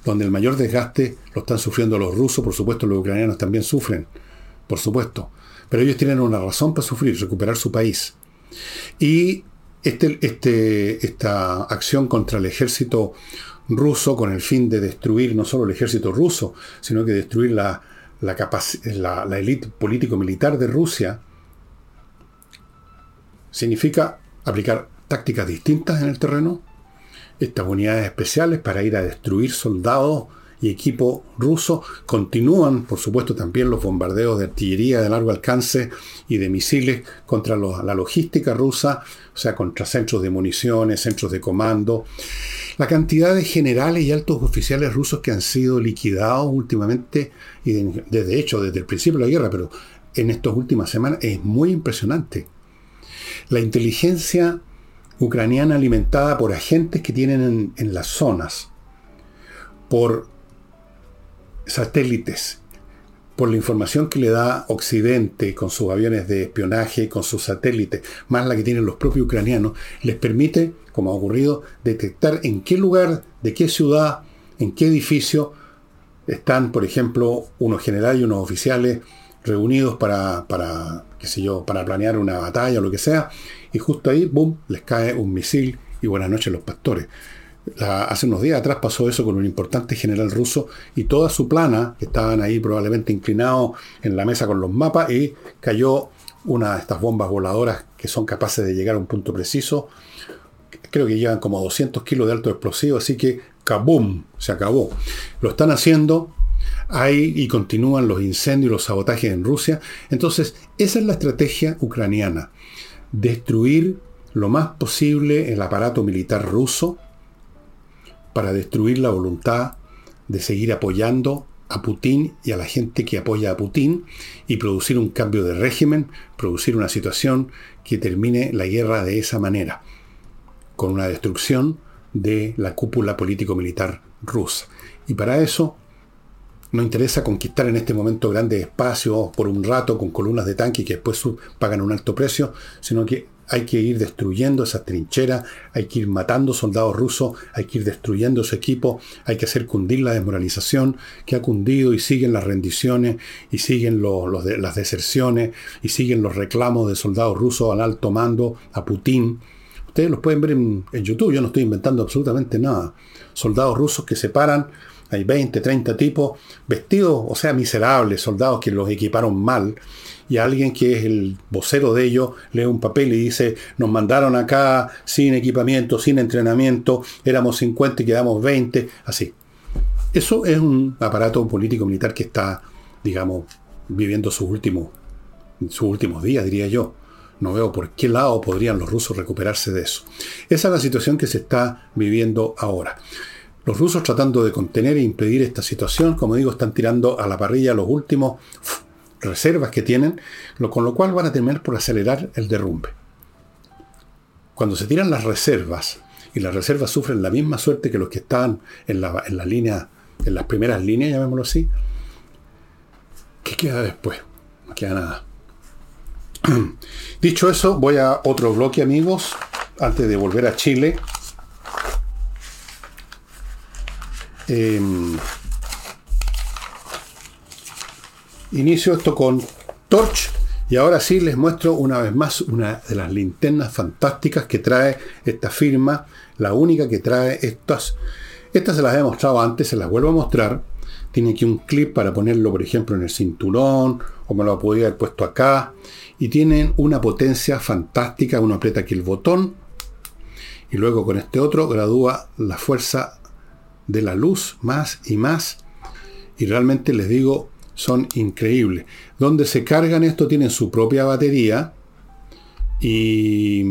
donde el mayor desgaste lo están sufriendo los rusos, por supuesto los ucranianos también sufren, por supuesto. Pero ellos tienen una razón para sufrir, recuperar su país. Y este, este, esta acción contra el ejército ruso con el fin de destruir no solo el ejército ruso, sino que destruir la, la, político-militar de Rusia, significa aplicar tácticas distintas en el terreno, estas unidades especiales para ir a destruir soldados y equipo ruso. Continúan, por supuesto, también los bombardeos de artillería de largo alcance y de misiles contra la logística rusa, o sea, contra centros de municiones, centros de comando. La cantidad de generales y altos oficiales rusos que han sido liquidados últimamente, y desde hecho, desde el principio de la guerra, pero en estas últimas semanas, es muy impresionante. La inteligencia ucraniana alimentada por agentes que tienen en, las zonas, por satélites, por la información que le da Occidente con sus aviones de espionaje, con sus satélites, más la que tienen los propios ucranianos, les permite, como ha ocurrido, detectar en qué lugar, de qué ciudad, en qué edificio están, por ejemplo, unos generales y unos oficiales reunidos para, para, qué sé yo, para planear una batalla o lo que sea, y justo ahí, boom, les cae un misil y buenas noches los pastores hace unos días atrás pasó eso con un importante general ruso y toda su plana, que estaban ahí probablemente inclinados en la mesa con los mapas, y cayó una de estas bombas voladoras que son capaces de llegar a un punto preciso. Creo que llevan como 200 kilos de alto explosivo, así que ¡kabum! Se acabó. Lo están haciendo, ahí y continúan los incendios y los sabotajes en Rusia. Entonces, esa es la estrategia ucraniana. Destruir lo más posible el aparato militar ruso, para destruir la voluntad de seguir apoyando a Putin y a la gente que apoya a Putin y producir un cambio de régimen, producir una situación que termine la guerra de esa manera, con una destrucción de la cúpula político-militar rusa. Y para eso no interesa conquistar en este momento grandes espacios por un rato con columnas de tanque que después pagan un alto precio, sino que hay que ir destruyendo esas trincheras, hay que ir matando soldados rusos, hay que ir destruyendo su equipo, hay que hacer cundir la desmoralización que ha cundido y siguen las rendiciones y siguen los, las deserciones y siguen los reclamos de soldados rusos al alto mando, a Putin. Ustedes los pueden ver en, en YouTube, yo no estoy inventando absolutamente nada. Soldados rusos que se paran hay 20, 30 tipos vestidos, o sea, miserables, soldados que los equiparon mal, y alguien que es el vocero de ellos lee un papel y dice, nos mandaron acá sin equipamiento, sin entrenamiento, éramos 50 y quedamos 20, así. Eso es un aparato político-militar que está, digamos, viviendo sus últimos, sus últimos días, diría yo. No veo por qué lado podrían los rusos recuperarse de eso. Esa es la situación que se está viviendo ahora. Los rusos tratando de contener e impedir esta situación, como digo, están tirando a la parrilla los últimos reservas que tienen, con lo cual van a terminar por acelerar el derrumbe. Cuando se tiran las reservas, y las reservas sufren la misma suerte que los que estaban en la, en la línea, en las primeras líneas, llamémoslo así, ¿qué queda después? No queda nada. Dicho eso, voy a otro bloque, amigos, antes de volver a Chile. Em, inicio esto con Torch y ahora sí les muestro una vez más una de las linternas fantásticas que trae esta firma, la única que trae estas. Estas se las he mostrado antes, se las vuelvo a mostrar. Tiene aquí un clip para ponerlo, por ejemplo, en el cinturón, o me lo podría haber puesto acá. Y tienen una potencia fantástica. Uno aprieta aquí el botón y luego con este otro gradúa la fuerza de la luz más y más. Y realmente les digo, son increíbles. Donde se cargan esto tienen su propia batería y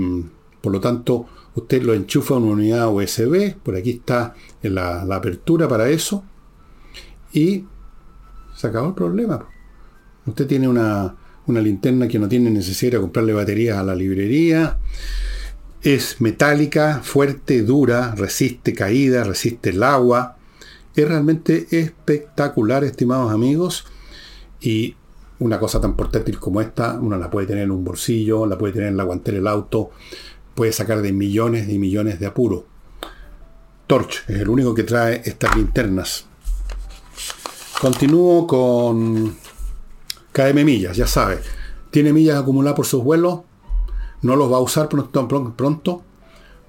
por lo tanto usted lo enchufa en una unidad USB. Por aquí está la, la apertura para eso. Y se acabó el problema. Usted tiene una, una linterna que no tiene necesidad de comprarle baterías a la librería. Es metálica, fuerte, dura, resiste caída, resiste el agua. Es realmente espectacular, estimados amigos. Y una cosa tan portátil como esta, uno la puede tener en un bolsillo, la puede tener en la guantera del auto, puede sacar de millones y millones de apuros. Torch, es el único que trae estas linternas. Continúo con KM Millas, ya sabe. Tiene millas acumuladas por sus vuelos, no los va a usar pronto. pronto.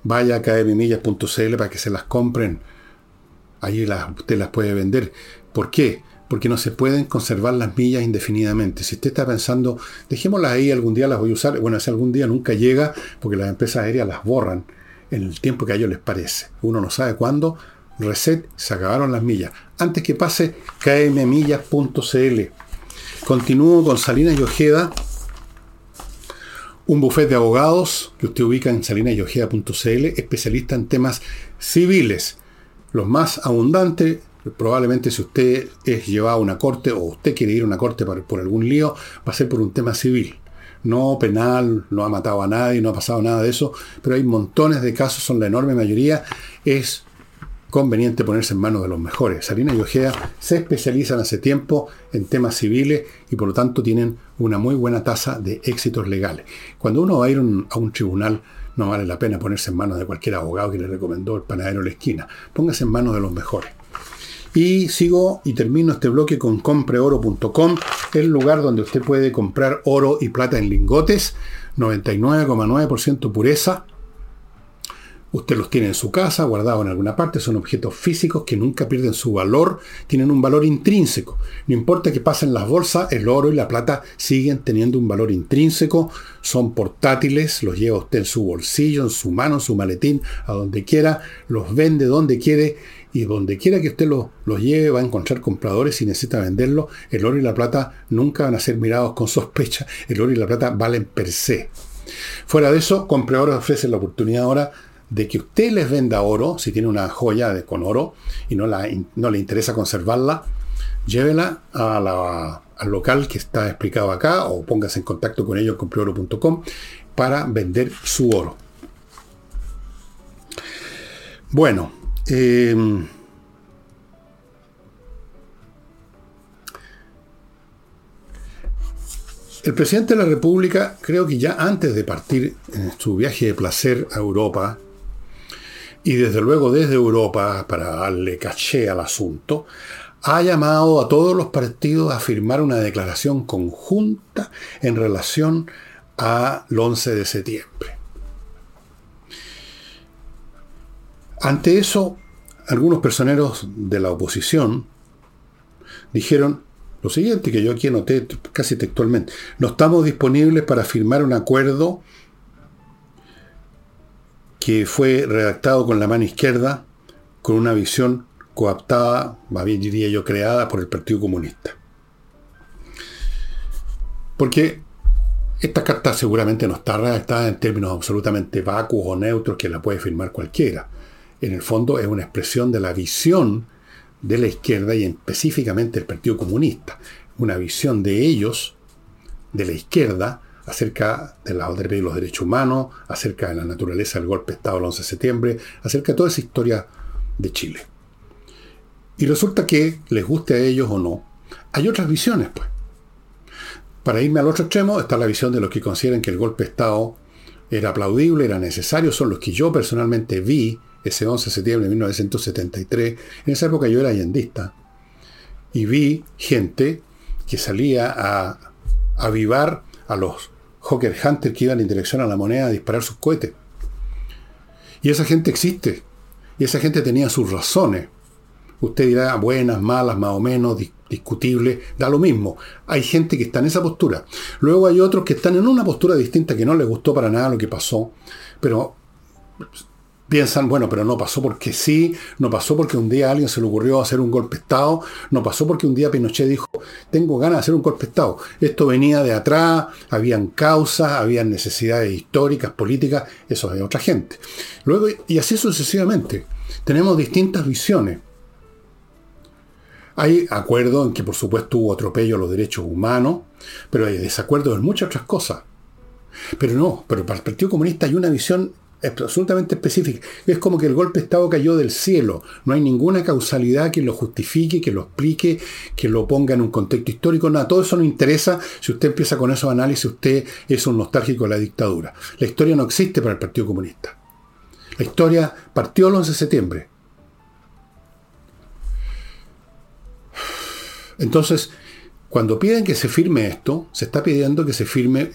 Vaya a kmmillas.cl para que se las compren. Allí las, usted las puede vender. ¿Por qué? Porque no se pueden conservar las millas indefinidamente. Si usted está pensando, dejémoslas ahí, algún día las voy a usar. Bueno, si algún día nunca llega, porque las empresas aéreas las borran en el tiempo que a ellos les parece. Uno no sabe cuándo, reset, se acabaron las millas. Antes que pase, kmmillas.cl. Continúo con Salinas y Ojeda, un bufete de abogados que usted ubica en salinasyojeda.cl, especialista en temas civiles. Los más abundantes, probablemente si usted es llevado a una corte o usted quiere ir a una corte por, por algún lío, va a ser por un tema civil no penal, no ha matado a nadie, no ha pasado nada de eso, pero hay montones de casos, son la enorme mayoría, es conveniente ponerse en manos de los mejores. Salina y Ojea se especializan hace tiempo en temas civiles y por lo tanto tienen una muy buena tasa de éxitos legales. Cuando uno va a ir a un tribunal, no vale la pena ponerse en manos de cualquier abogado que le recomendó el panadero de la esquina. Póngase en manos de los mejores. Y sigo y termino este bloque con compreoro.com, el lugar donde usted puede comprar oro y plata en lingotes, 99,9% pureza, Usted los tiene en su casa, guardados en alguna parte, son objetos físicos que nunca pierden su valor, tienen un valor intrínseco. No importa que pasen las bolsas, el oro y la plata siguen teniendo un valor intrínseco, son portátiles, los lleva usted en su bolsillo, en su mano, en su maletín, a donde quiera, los vende donde quiere y donde quiera que usted los, los lleve va a encontrar compradores y necesita venderlos. El oro y la plata nunca van a ser mirados con sospecha, el oro y la plata valen per se. Fuera de eso, Compradores ofrece la oportunidad ahora de que usted les venda oro, si tiene una joya de, con oro y no, la, no le interesa conservarla, llévela al local que está explicado acá o póngase en contacto con ellos compreoro.com para vender su oro. Bueno, em, el presidente de la República, creo que ya antes de partir en su viaje de placer a Europa, y desde luego desde Europa, para darle caché al asunto, ha llamado a todos los partidos a firmar una declaración conjunta en relación al 11 de septiembre. Ante eso, algunos personeros de la oposición dijeron lo siguiente, que yo aquí anoté casi textualmente, no estamos disponibles para firmar un acuerdo que fue redactado con la mano izquierda, con una visión coaptada, más bien diría yo, creada por el Partido Comunista. Porque esta carta seguramente no está redactada en términos absolutamente vacuos o neutros que la puede firmar cualquiera. En el fondo es una expresión de la visión de la izquierda y específicamente del Partido Comunista. Una visión de ellos, de la izquierda, acerca de la de los derechos humanos, acerca de la naturaleza del golpe de Estado del 11 de septiembre, acerca de toda esa historia de Chile. Y resulta que, les guste a ellos o no, hay otras visiones, pues. Para irme al otro extremo está la visión de los que consideran que el golpe de Estado era aplaudible, era necesario, son los que yo personalmente vi ese 11 de septiembre de 1973. En esa época yo era allendista. Y vi gente que salía a avivar a los Hawker Hunter que iban en dirección a la moneda a disparar sus cohetes. Y esa gente existe. Y esa gente tenía sus razones. Usted dirá buenas, malas, más o menos, discutibles, da lo mismo. Hay gente que está en esa postura. Luego hay otros que están en una postura distinta que no les gustó para nada lo que pasó, pero piensan, bueno, pero no pasó porque sí, no pasó porque un día a alguien se le ocurrió hacer un golpe de Estado, no pasó porque un día Pinochet dijo, tengo ganas de hacer un golpe de Estado. Esto venía de atrás, habían causas, habían necesidades históricas, políticas, eso es de otra gente. Luego, y así sucesivamente, tenemos distintas visiones. Hay acuerdo en que por supuesto hubo atropello a los derechos humanos, pero hay desacuerdo en muchas otras cosas. Pero no, pero para el Partido Comunista hay una visión es absolutamente específica. Es como que el golpe de Estado cayó del cielo. No hay ninguna causalidad que lo justifique, que lo explique, que lo ponga en un contexto histórico. Nada, todo eso no interesa. Si usted empieza con esos análisis, usted es un nostálgico de la dictadura. La historia no existe para el Partido Comunista. La historia partió el 11 de septiembre. Entonces, cuando piden que se firme esto, se está pidiendo que se firme,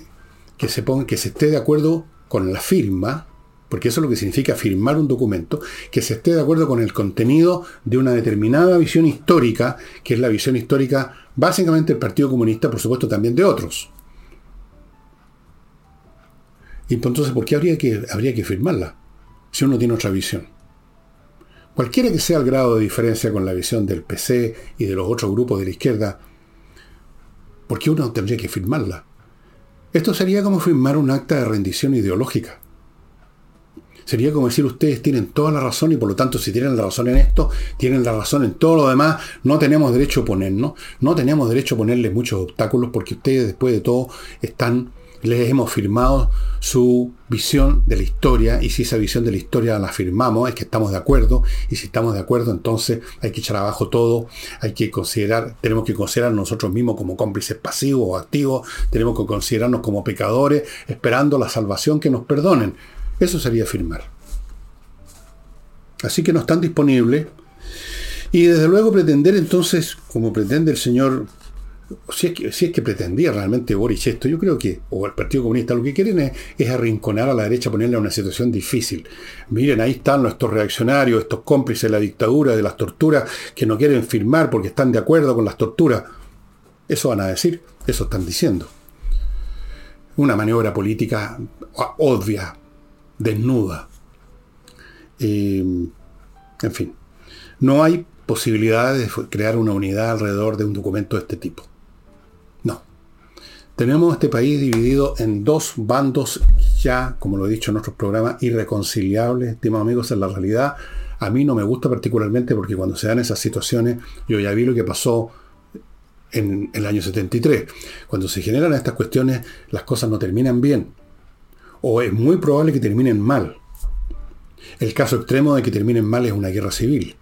que se ponga, que se esté de acuerdo con la firma porque eso es lo que significa firmar un documento, que se esté de acuerdo con el contenido de una determinada visión histórica, que es la visión histórica básicamente del Partido Comunista, por supuesto también de otros. Y entonces, ¿por qué habría que, habría que firmarla si uno tiene otra visión? Cualquiera que sea el grado de diferencia con la visión del PC y de los otros grupos de la izquierda, ¿por qué uno tendría que firmarla? Esto sería como firmar un acta de rendición ideológica. Sería como decir ustedes tienen toda la razón y por lo tanto si tienen la razón en esto, tienen la razón en todo lo demás, no tenemos derecho a oponernos, no tenemos derecho a ponerles muchos obstáculos porque ustedes después de todo están les hemos firmado su visión de la historia y si esa visión de la historia la firmamos es que estamos de acuerdo y si estamos de acuerdo entonces hay que echar abajo todo, hay que considerar, tenemos que considerar nosotros mismos como cómplices pasivos o activos, tenemos que considerarnos como pecadores esperando la salvación que nos perdonen. Eso sería firmar. Así que no están disponibles y desde luego pretender entonces, como pretende el señor si es, que, si es que pretendía realmente Boris esto, yo creo que, o el Partido Comunista, lo que quieren es, arrinconar a la derecha, ponerle a una situación difícil. Miren, ahí están estos reaccionarios, estos cómplices de la dictadura, de las torturas, que no quieren firmar porque están de acuerdo con las torturas. Eso van a decir, eso están diciendo. Una maniobra política obvia, desnuda. en fin, no hay posibilidad de crear una unidad alrededor de un documento de este tipo. Tenemos este país dividido en dos bandos ya, como lo he dicho en otros programas, irreconciliables, estimados amigos, en la realidad. A mí no me gusta particularmente porque cuando se dan esas situaciones, yo ya vi lo que pasó en el año 73. Cuando se generan estas cuestiones, las cosas no terminan bien. O es muy probable que terminen mal. El caso extremo de que terminen mal es una guerra civil.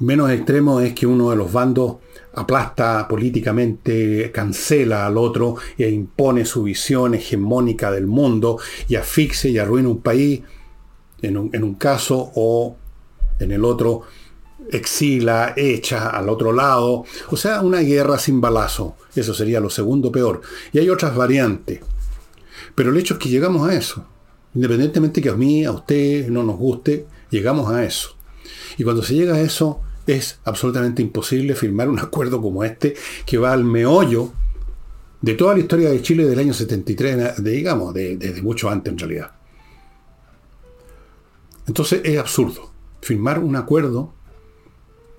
Menos extremo es que uno de los bandos aplasta políticamente, cancela al otro e impone su visión hegemónica del mundo y asfixia y arruina un país en un, caso o en el otro exila, echa al otro lado. O sea, una guerra sin balazo. Eso sería lo segundo peor. Y hay otras variantes. Pero el hecho es que llegamos a eso. Independientemente que a mí, a usted no nos guste, llegamos a eso. Y cuando se llega a eso, es absolutamente imposible firmar un acuerdo como este que va al meollo de toda la historia de Chile del año 73, digamos, desde mucho antes en realidad. Entonces es absurdo firmar un acuerdo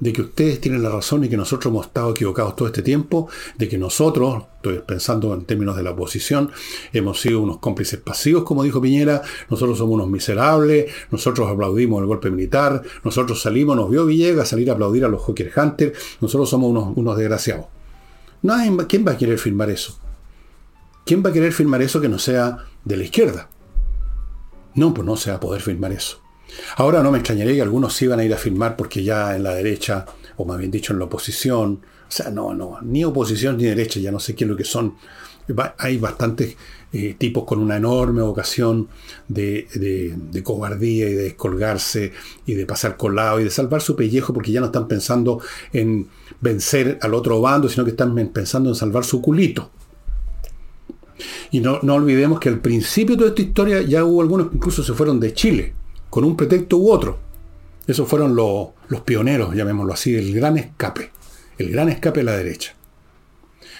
de que ustedes tienen la razón y que nosotros hemos estado equivocados todo este tiempo, de que nosotros, estoy pensando en términos de la oposición, hemos sido unos cómplices pasivos, como dijo Piñera, nosotros somos unos miserables, nosotros aplaudimos el golpe militar, nosotros salimos, nos vio Villegas salir a aplaudir a los Hawker Hunters, nosotros somos unos, unos desgraciados. ¿Quién va a querer firmar eso? ¿Quién va a querer firmar eso que no sea de la izquierda? No, pues no se va a poder firmar eso. Ahora no me extrañaría que algunos sí iban a ir a firmar porque ya en la derecha, o más bien dicho en la oposición, o sea, no, no, ni oposición ni derecha, ya no sé qué es lo que son. Hay bastantes eh, tipos con una enorme vocación de, de, cobardía y de descolgarse y de pasar colado y de salvar su pellejo porque ya no están pensando en vencer al otro bando, sino que están pensando en salvar su culito. Y no, no olvidemos que al principio de toda esta historia ya hubo algunos que incluso se fueron de Chile con un pretexto u otro. Esos fueron los, pioneros, llamémoslo así, del gran escape. El gran escape de la derecha.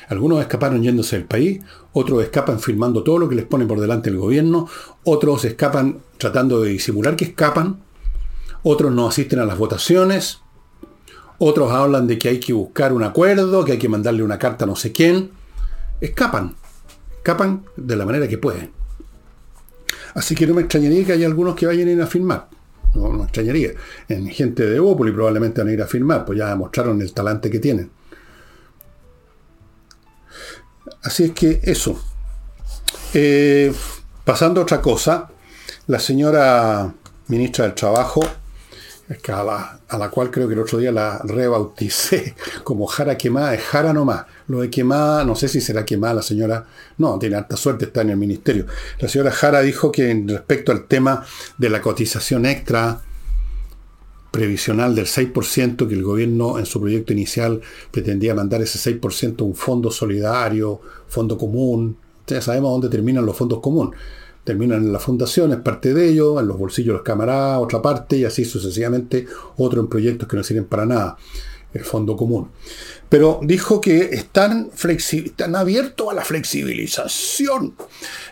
Algunos escaparon yéndose del país, otros escapan firmando todo lo que les pone por delante el gobierno, otros escapan tratando de disimular que escapan, otros no asisten a las votaciones, otros hablan de que hay que buscar un acuerdo, que hay que mandarle una carta a no sé quién. Escapan, escapan de la manera que pueden. Así que no me extrañaría que haya algunos que vayan a ir a firmar. No, me extrañaría. En gente de Opoli probablemente van a ir a firmar, pues ya demostraron el talante que tienen. Así es que eso. Eh, pasando a otra cosa, la señora ministra del Trabajo a la, cual creo que el otro día la rebauticé como Jara quemada, es Jara nomás. Lo de quemada, no sé si será quemada la señora, no, tiene alta suerte, está en el ministerio. La señora Jara dijo que respecto al tema de la cotización extra previsional del 6% que el gobierno en su proyecto inicial pretendía mandar ese 6% a un fondo solidario, fondo común. Ya sabemos dónde terminan los fondos comunes. Terminan en las fundaciones, parte de ellos, en los bolsillos de los camaradas, otra parte, y así sucesivamente, otro en proyectos que no sirven para nada, el fondo común. Pero dijo que están, están abiertos a la flexibilización.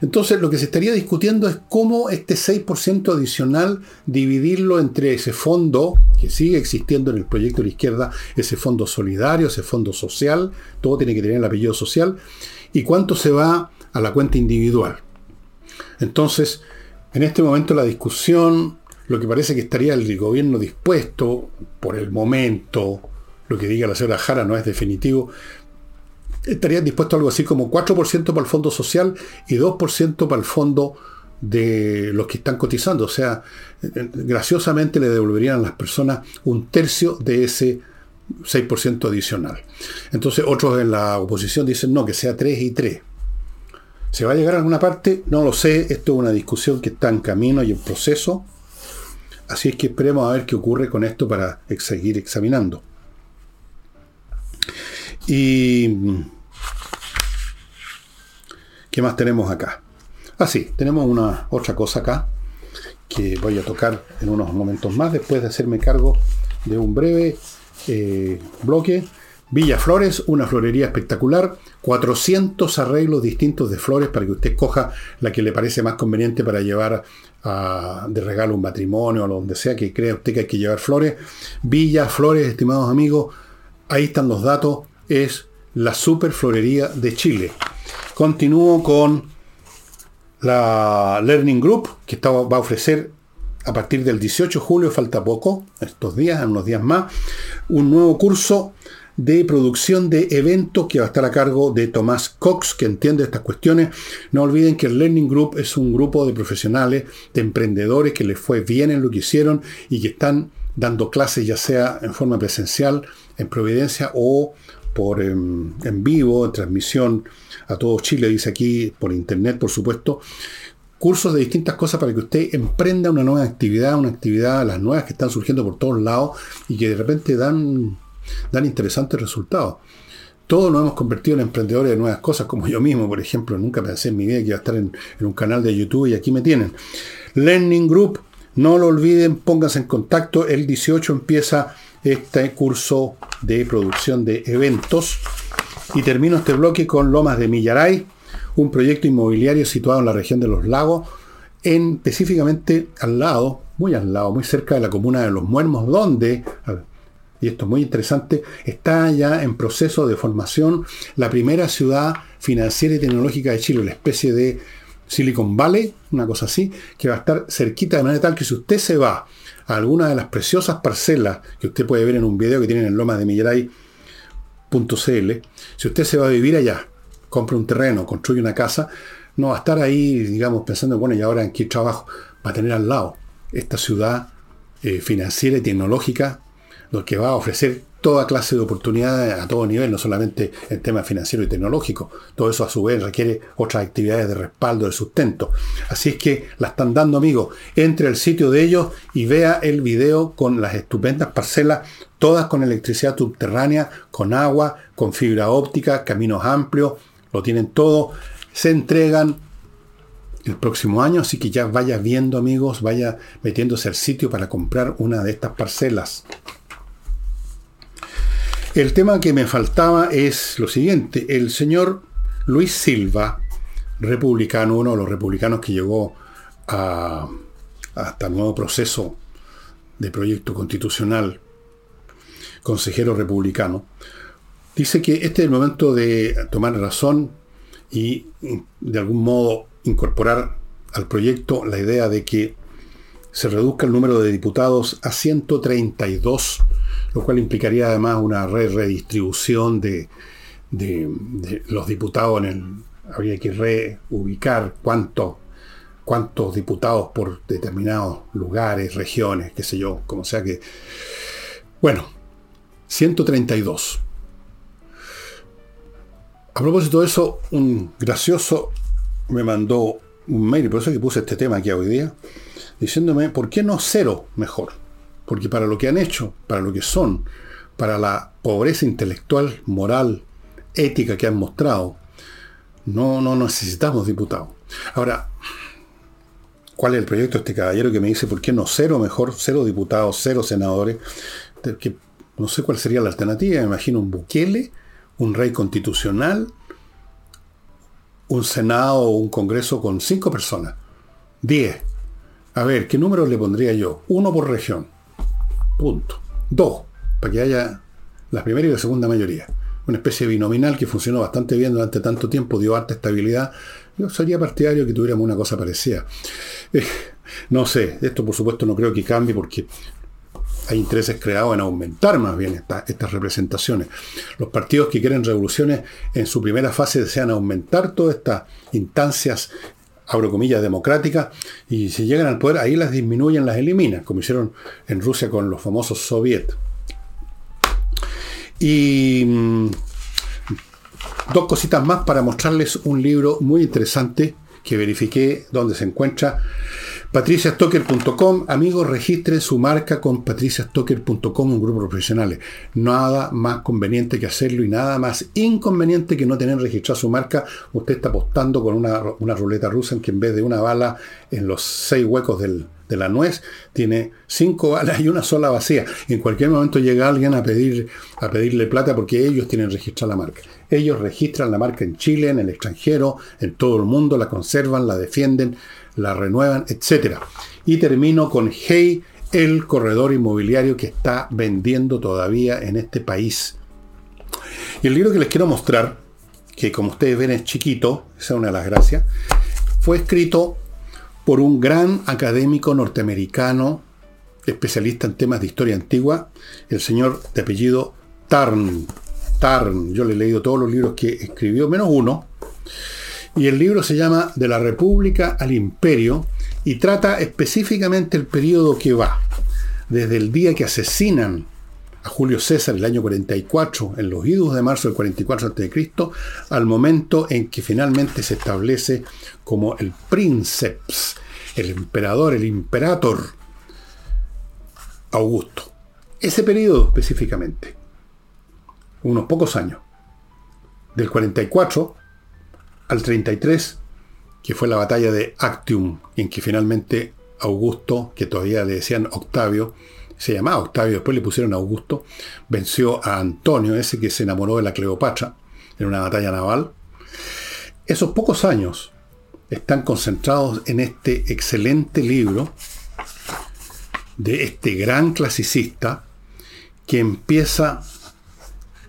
Entonces lo que se estaría discutiendo es cómo este 6% adicional dividirlo entre ese fondo que sigue existiendo en el proyecto de la izquierda, ese fondo solidario, ese fondo social, todo tiene que tener el apellido social, y cuánto se va a la cuenta individual. Entonces, en este momento la discusión, lo que parece que estaría el gobierno dispuesto, por el momento, lo que diga la señora Jara no es definitivo, estarían dispuestos a algo así como 4% para el fondo social y 2% para el fondo de los que están cotizando. O sea, graciosamente le devolverían a las personas un tercio de ese 6% adicional. Entonces otros en la oposición dicen no, que sea 3 y 3. ¿Se va a llegar a alguna parte? No lo sé. Esto es una discusión que está en camino y en proceso. Así es que esperemos a ver qué ocurre con esto para seguir examinando. Y... ¿Qué más tenemos acá? Ah, sí, tenemos una otra cosa acá que voy a tocar en unos momentos más después de hacerme cargo de un breve eh, bloque. Villa Flores, una florería espectacular, 400 arreglos distintos de flores para que usted coja la que le parece más conveniente para llevar de regalo un matrimonio o donde sea que crea usted que hay que llevar flores. Villa Flores, estimados amigos, ahí están los datos es la Superflorería de Chile. Continúo con la Learning Group, que va a ofrecer a partir del 18 de julio, falta poco, estos días, unos días más, un nuevo curso de producción de eventos que va a estar a cargo de Tomás Cox, que entiende estas cuestiones. No olviden que el Learning Group es un grupo de profesionales, de emprendedores que les fue bien en lo que hicieron y que están dando clases ya sea en forma presencial en Providencia o por em, en, vivo, en transmisión a todo Chile, dice aquí, por internet, por supuesto. Cursos de distintas cosas para que usted emprenda una nueva actividad, una actividad, las nuevas que están surgiendo por todos lados y que de repente dan, dan interesantes resultados. Todos nos hemos convertido en emprendedores de nuevas cosas, como yo mismo, por ejemplo. Nunca pensé en mi vida que iba a estar en, en un canal de YouTube y aquí me tienen. Learning Group, no lo olviden, pónganse en contacto. El 18 empieza este curso de producción de eventos. Y termino este bloque con Lomas de Millaray, un proyecto inmobiliario situado en la región de los lagos, en, específicamente al lado, muy al lado, muy cerca de la comuna de Los Muermos, donde, y esto es muy interesante, está ya en proceso de formación la primera ciudad financiera y tecnológica de Chile, la especie de Silicon Valley, una cosa así, que va a estar cerquita de manera tal que si usted se va alguna de las preciosas parcelas que usted puede ver en un video que tienen en Loma de Milleray.cl, si usted se va a vivir allá, compra un terreno, construye una casa, no va a estar ahí, digamos, pensando, bueno, ¿y ahora en qué trabajo? Va a tener al lado esta ciudad eh, financiera y tecnológica, lo que va a ofrecer toda clase de oportunidades a todo nivel, no solamente en temas financieros y tecnológicos. Todo eso a su vez requiere otras actividades de respaldo, de sustento. Así es que la están dando, amigos. Entre al sitio de ellos y vea el video con las estupendas parcelas, todas con electricidad subterránea, con agua, con fibra óptica, caminos amplios, lo tienen todo. Se entregan el próximo año, así que ya vaya viendo, amigos, vaya metiéndose al sitio para comprar una de estas parcelas. El tema que me faltaba es lo siguiente. El señor Luis Silva, republicano, uno de los republicanos que llegó a, hasta el nuevo proceso de proyecto constitucional, consejero republicano, dice que este es el momento de tomar razón y de algún modo incorporar al proyecto la idea de que se reduzca el número de diputados a 132 lo cual implicaría además una redistribución de, los diputados en el, habría que reubicar cuántos cuántos diputados por determinados lugares, regiones, qué sé yo, como sea que... Bueno, 132. A propósito de eso, un gracioso me mandó un mail, por eso que puse este tema aquí hoy día, diciéndome, ¿por qué no cero mejor? Porque para lo que han hecho, para lo que son, para la pobreza intelectual, moral, ética que han mostrado, no, no necesitamos diputados. Ahora, ¿cuál es el proyecto de este caballero que me dice por qué no cero mejor, cero diputados, cero senadores? Que no sé cuál sería la alternativa, me imagino un Bukele, un rey constitucional, un Senado o un Congreso con cinco personas. Diez. A ver, ¿qué número le pondría yo? Uno por región. Punto. Dos, para que haya la primera y la segunda mayoría. Una especie binominal que funcionó bastante bien durante tanto tiempo, dio harta estabilidad. Yo sería partidario que tuviéramos una cosa parecida. Eh, no sé, esto por supuesto no creo que cambie porque hay intereses creados en aumentar más bien estas representaciones. Los partidos que quieren revoluciones en su primera fase desean aumentar todas estas instancias, abro comillas, democráticas, y si llegan al poder, ahí las disminuyen, las eliminan, como hicieron en Rusia con los famosos soviets. Y mm, dos cositas más para mostrarles un libro muy interesante que verifiqué donde se encuentra patriciastocker.com, amigos, registren su marca con patriciastocker.com, un grupo de profesionales. Nada más conveniente que hacerlo y nada más inconveniente que no tener registrado su marca. Usted está apostando con una, una ruleta rusa en que en vez de una bala en los seis huecos del, de la nuez, tiene cinco balas y una sola vacía. En cualquier momento llega alguien a, pedir, a pedirle plata porque ellos tienen registrada la marca. Ellos registran la marca en Chile, en el extranjero, en todo el mundo, la conservan, la defienden, la renuevan, etc. Y termino con Hey, el corredor inmobiliario que está vendiendo todavía en este país. Y el libro que les quiero mostrar, que como ustedes ven es chiquito, esa es una de las gracias, fue escrito por un gran académico norteamericano, especialista en temas de historia antigua, el señor de apellido Tarn. Tarn, yo le he leído todos los libros que escribió, menos uno, y el libro se llama De la República al Imperio y trata específicamente el periodo que va desde el día que asesinan a Julio César el año 44, en los idos de marzo del 44 a.C., al momento en que finalmente se establece como el princeps, el emperador, el imperator Augusto. Ese periodo específicamente, unos pocos años, del 44 al 33, que fue la batalla de Actium, en que finalmente Augusto, que todavía le decían Octavio, se llamaba Octavio, después le pusieron Augusto, venció a Antonio, ese que se enamoró de la Cleopatra, en una batalla naval. Esos pocos años están concentrados en este excelente libro de este gran clasicista que empieza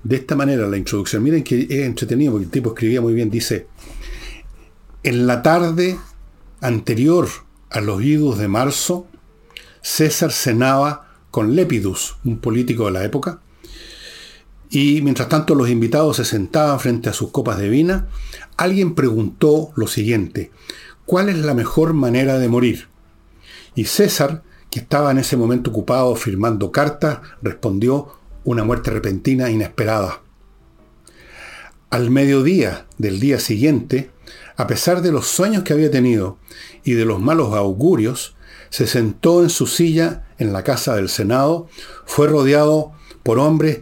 de esta manera la introducción. Miren que es entretenido porque el tipo escribía muy bien. Dice, en la tarde anterior a los idos de marzo, César cenaba con Lepidus, un político de la época, y mientras tanto los invitados se sentaban frente a sus copas de vina, alguien preguntó lo siguiente, ¿cuál es la mejor manera de morir? Y César, que estaba en ese momento ocupado firmando cartas, respondió, una muerte repentina inesperada. Al mediodía del día siguiente, a pesar de los sueños que había tenido y de los malos augurios, se sentó en su silla en la casa del Senado, fue rodeado por hombres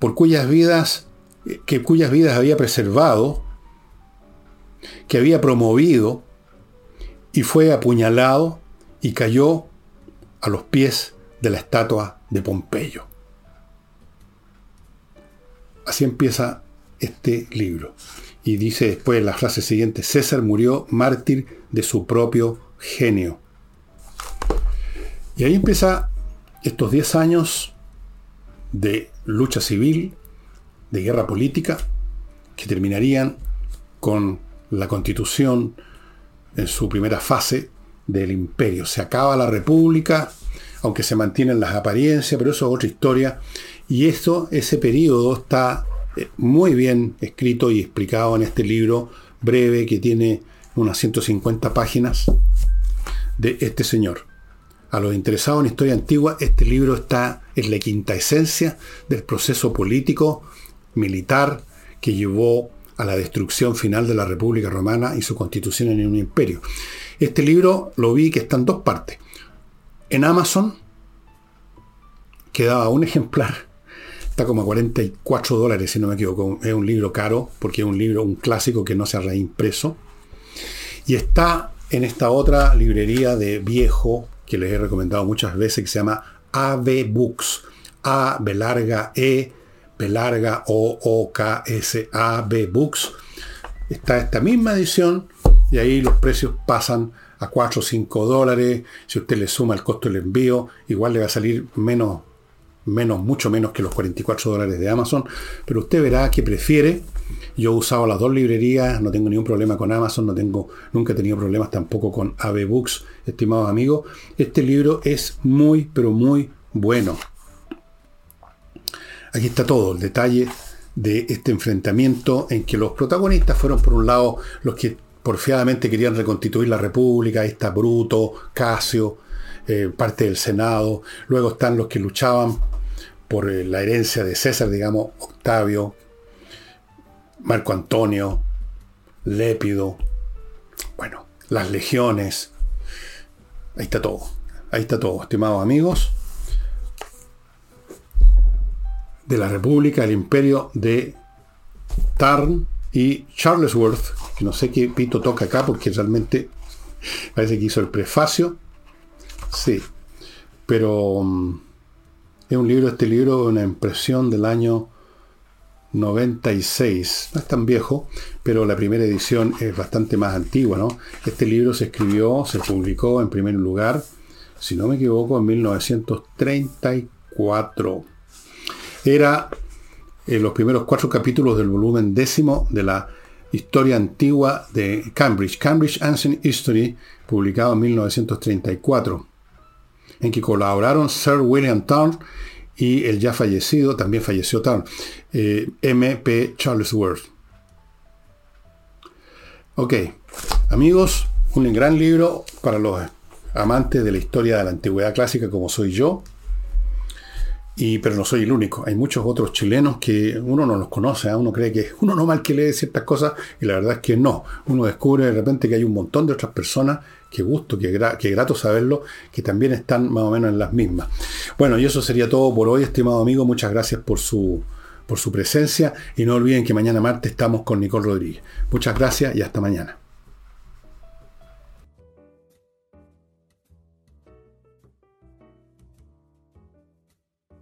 por cuyas vidas, que cuyas vidas había preservado, que había promovido, y fue apuñalado y cayó a los pies de la estatua de Pompeyo. Así empieza este libro. Y dice después la frase siguiente, César murió mártir de su propio genio. Y ahí empieza estos 10 años de lucha civil, de guerra política, que terminarían con la constitución en su primera fase del imperio. Se acaba la república, aunque se mantienen las apariencias, pero eso es otra historia. Y esto, ese periodo está muy bien escrito y explicado en este libro breve que tiene unas 150 páginas de este señor. A los interesados en historia antigua, este libro está en la quinta esencia del proceso político, militar, que llevó a la destrucción final de la República Romana y su constitución en un imperio. Este libro lo vi que está en dos partes. En Amazon, quedaba un ejemplar. Está como a 44 dólares, si no me equivoco. Es un libro caro, porque es un libro, un clásico que no se ha reimpreso. Y está en esta otra librería de viejo, que les he recomendado muchas veces, que se llama AV Books. A, B larga, E, B larga, O, O, K, S, A, B Books. Está esta misma edición y ahí los precios pasan a 4 o 5 dólares. Si usted le suma el costo del envío, igual le va a salir menos, menos, mucho menos que los 44 dólares de Amazon. Pero usted verá que prefiere. Yo he usado las dos librerías, no tengo ningún problema con Amazon, no tengo, nunca he tenido problemas tampoco con AB Books, estimados amigos. Este libro es muy, pero muy bueno. Aquí está todo, el detalle de este enfrentamiento en que los protagonistas fueron por un lado los que porfiadamente querían reconstituir la República, está Bruto, Casio, eh, parte del Senado, luego están los que luchaban por eh, la herencia de César, digamos, Octavio, Marco Antonio, Lépido, bueno, las legiones, ahí está todo, ahí está todo, estimados amigos, de la República, el imperio de Tarn, y Charlesworth, que no sé qué pito toca acá porque realmente parece que hizo el prefacio. Sí, pero mm, es un libro, este libro, una impresión del año 96. No es tan viejo, pero la primera edición es bastante más antigua, ¿no? Este libro se escribió, se publicó en primer lugar, si no me equivoco, en 1934. Era en los primeros cuatro capítulos del volumen décimo de la Historia Antigua de Cambridge, Cambridge Ancient History, publicado en 1934, en que colaboraron Sir William Town y el ya fallecido, también falleció Town, eh, M. P. Charlesworth. Ok, amigos, un gran libro para los amantes de la historia de la antigüedad clásica como soy yo. Y, pero no soy el único. Hay muchos otros chilenos que uno no los conoce. ¿eh? Uno cree que uno normal que lee ciertas cosas y la verdad es que no. Uno descubre de repente que hay un montón de otras personas. Qué gusto, qué, grato saberlo, que también están más o menos en las mismas. Bueno, y eso sería todo por hoy, estimado amigo. Muchas gracias por su, por su presencia y no olviden que mañana martes estamos con Nicole Rodríguez. Muchas gracias y hasta mañana.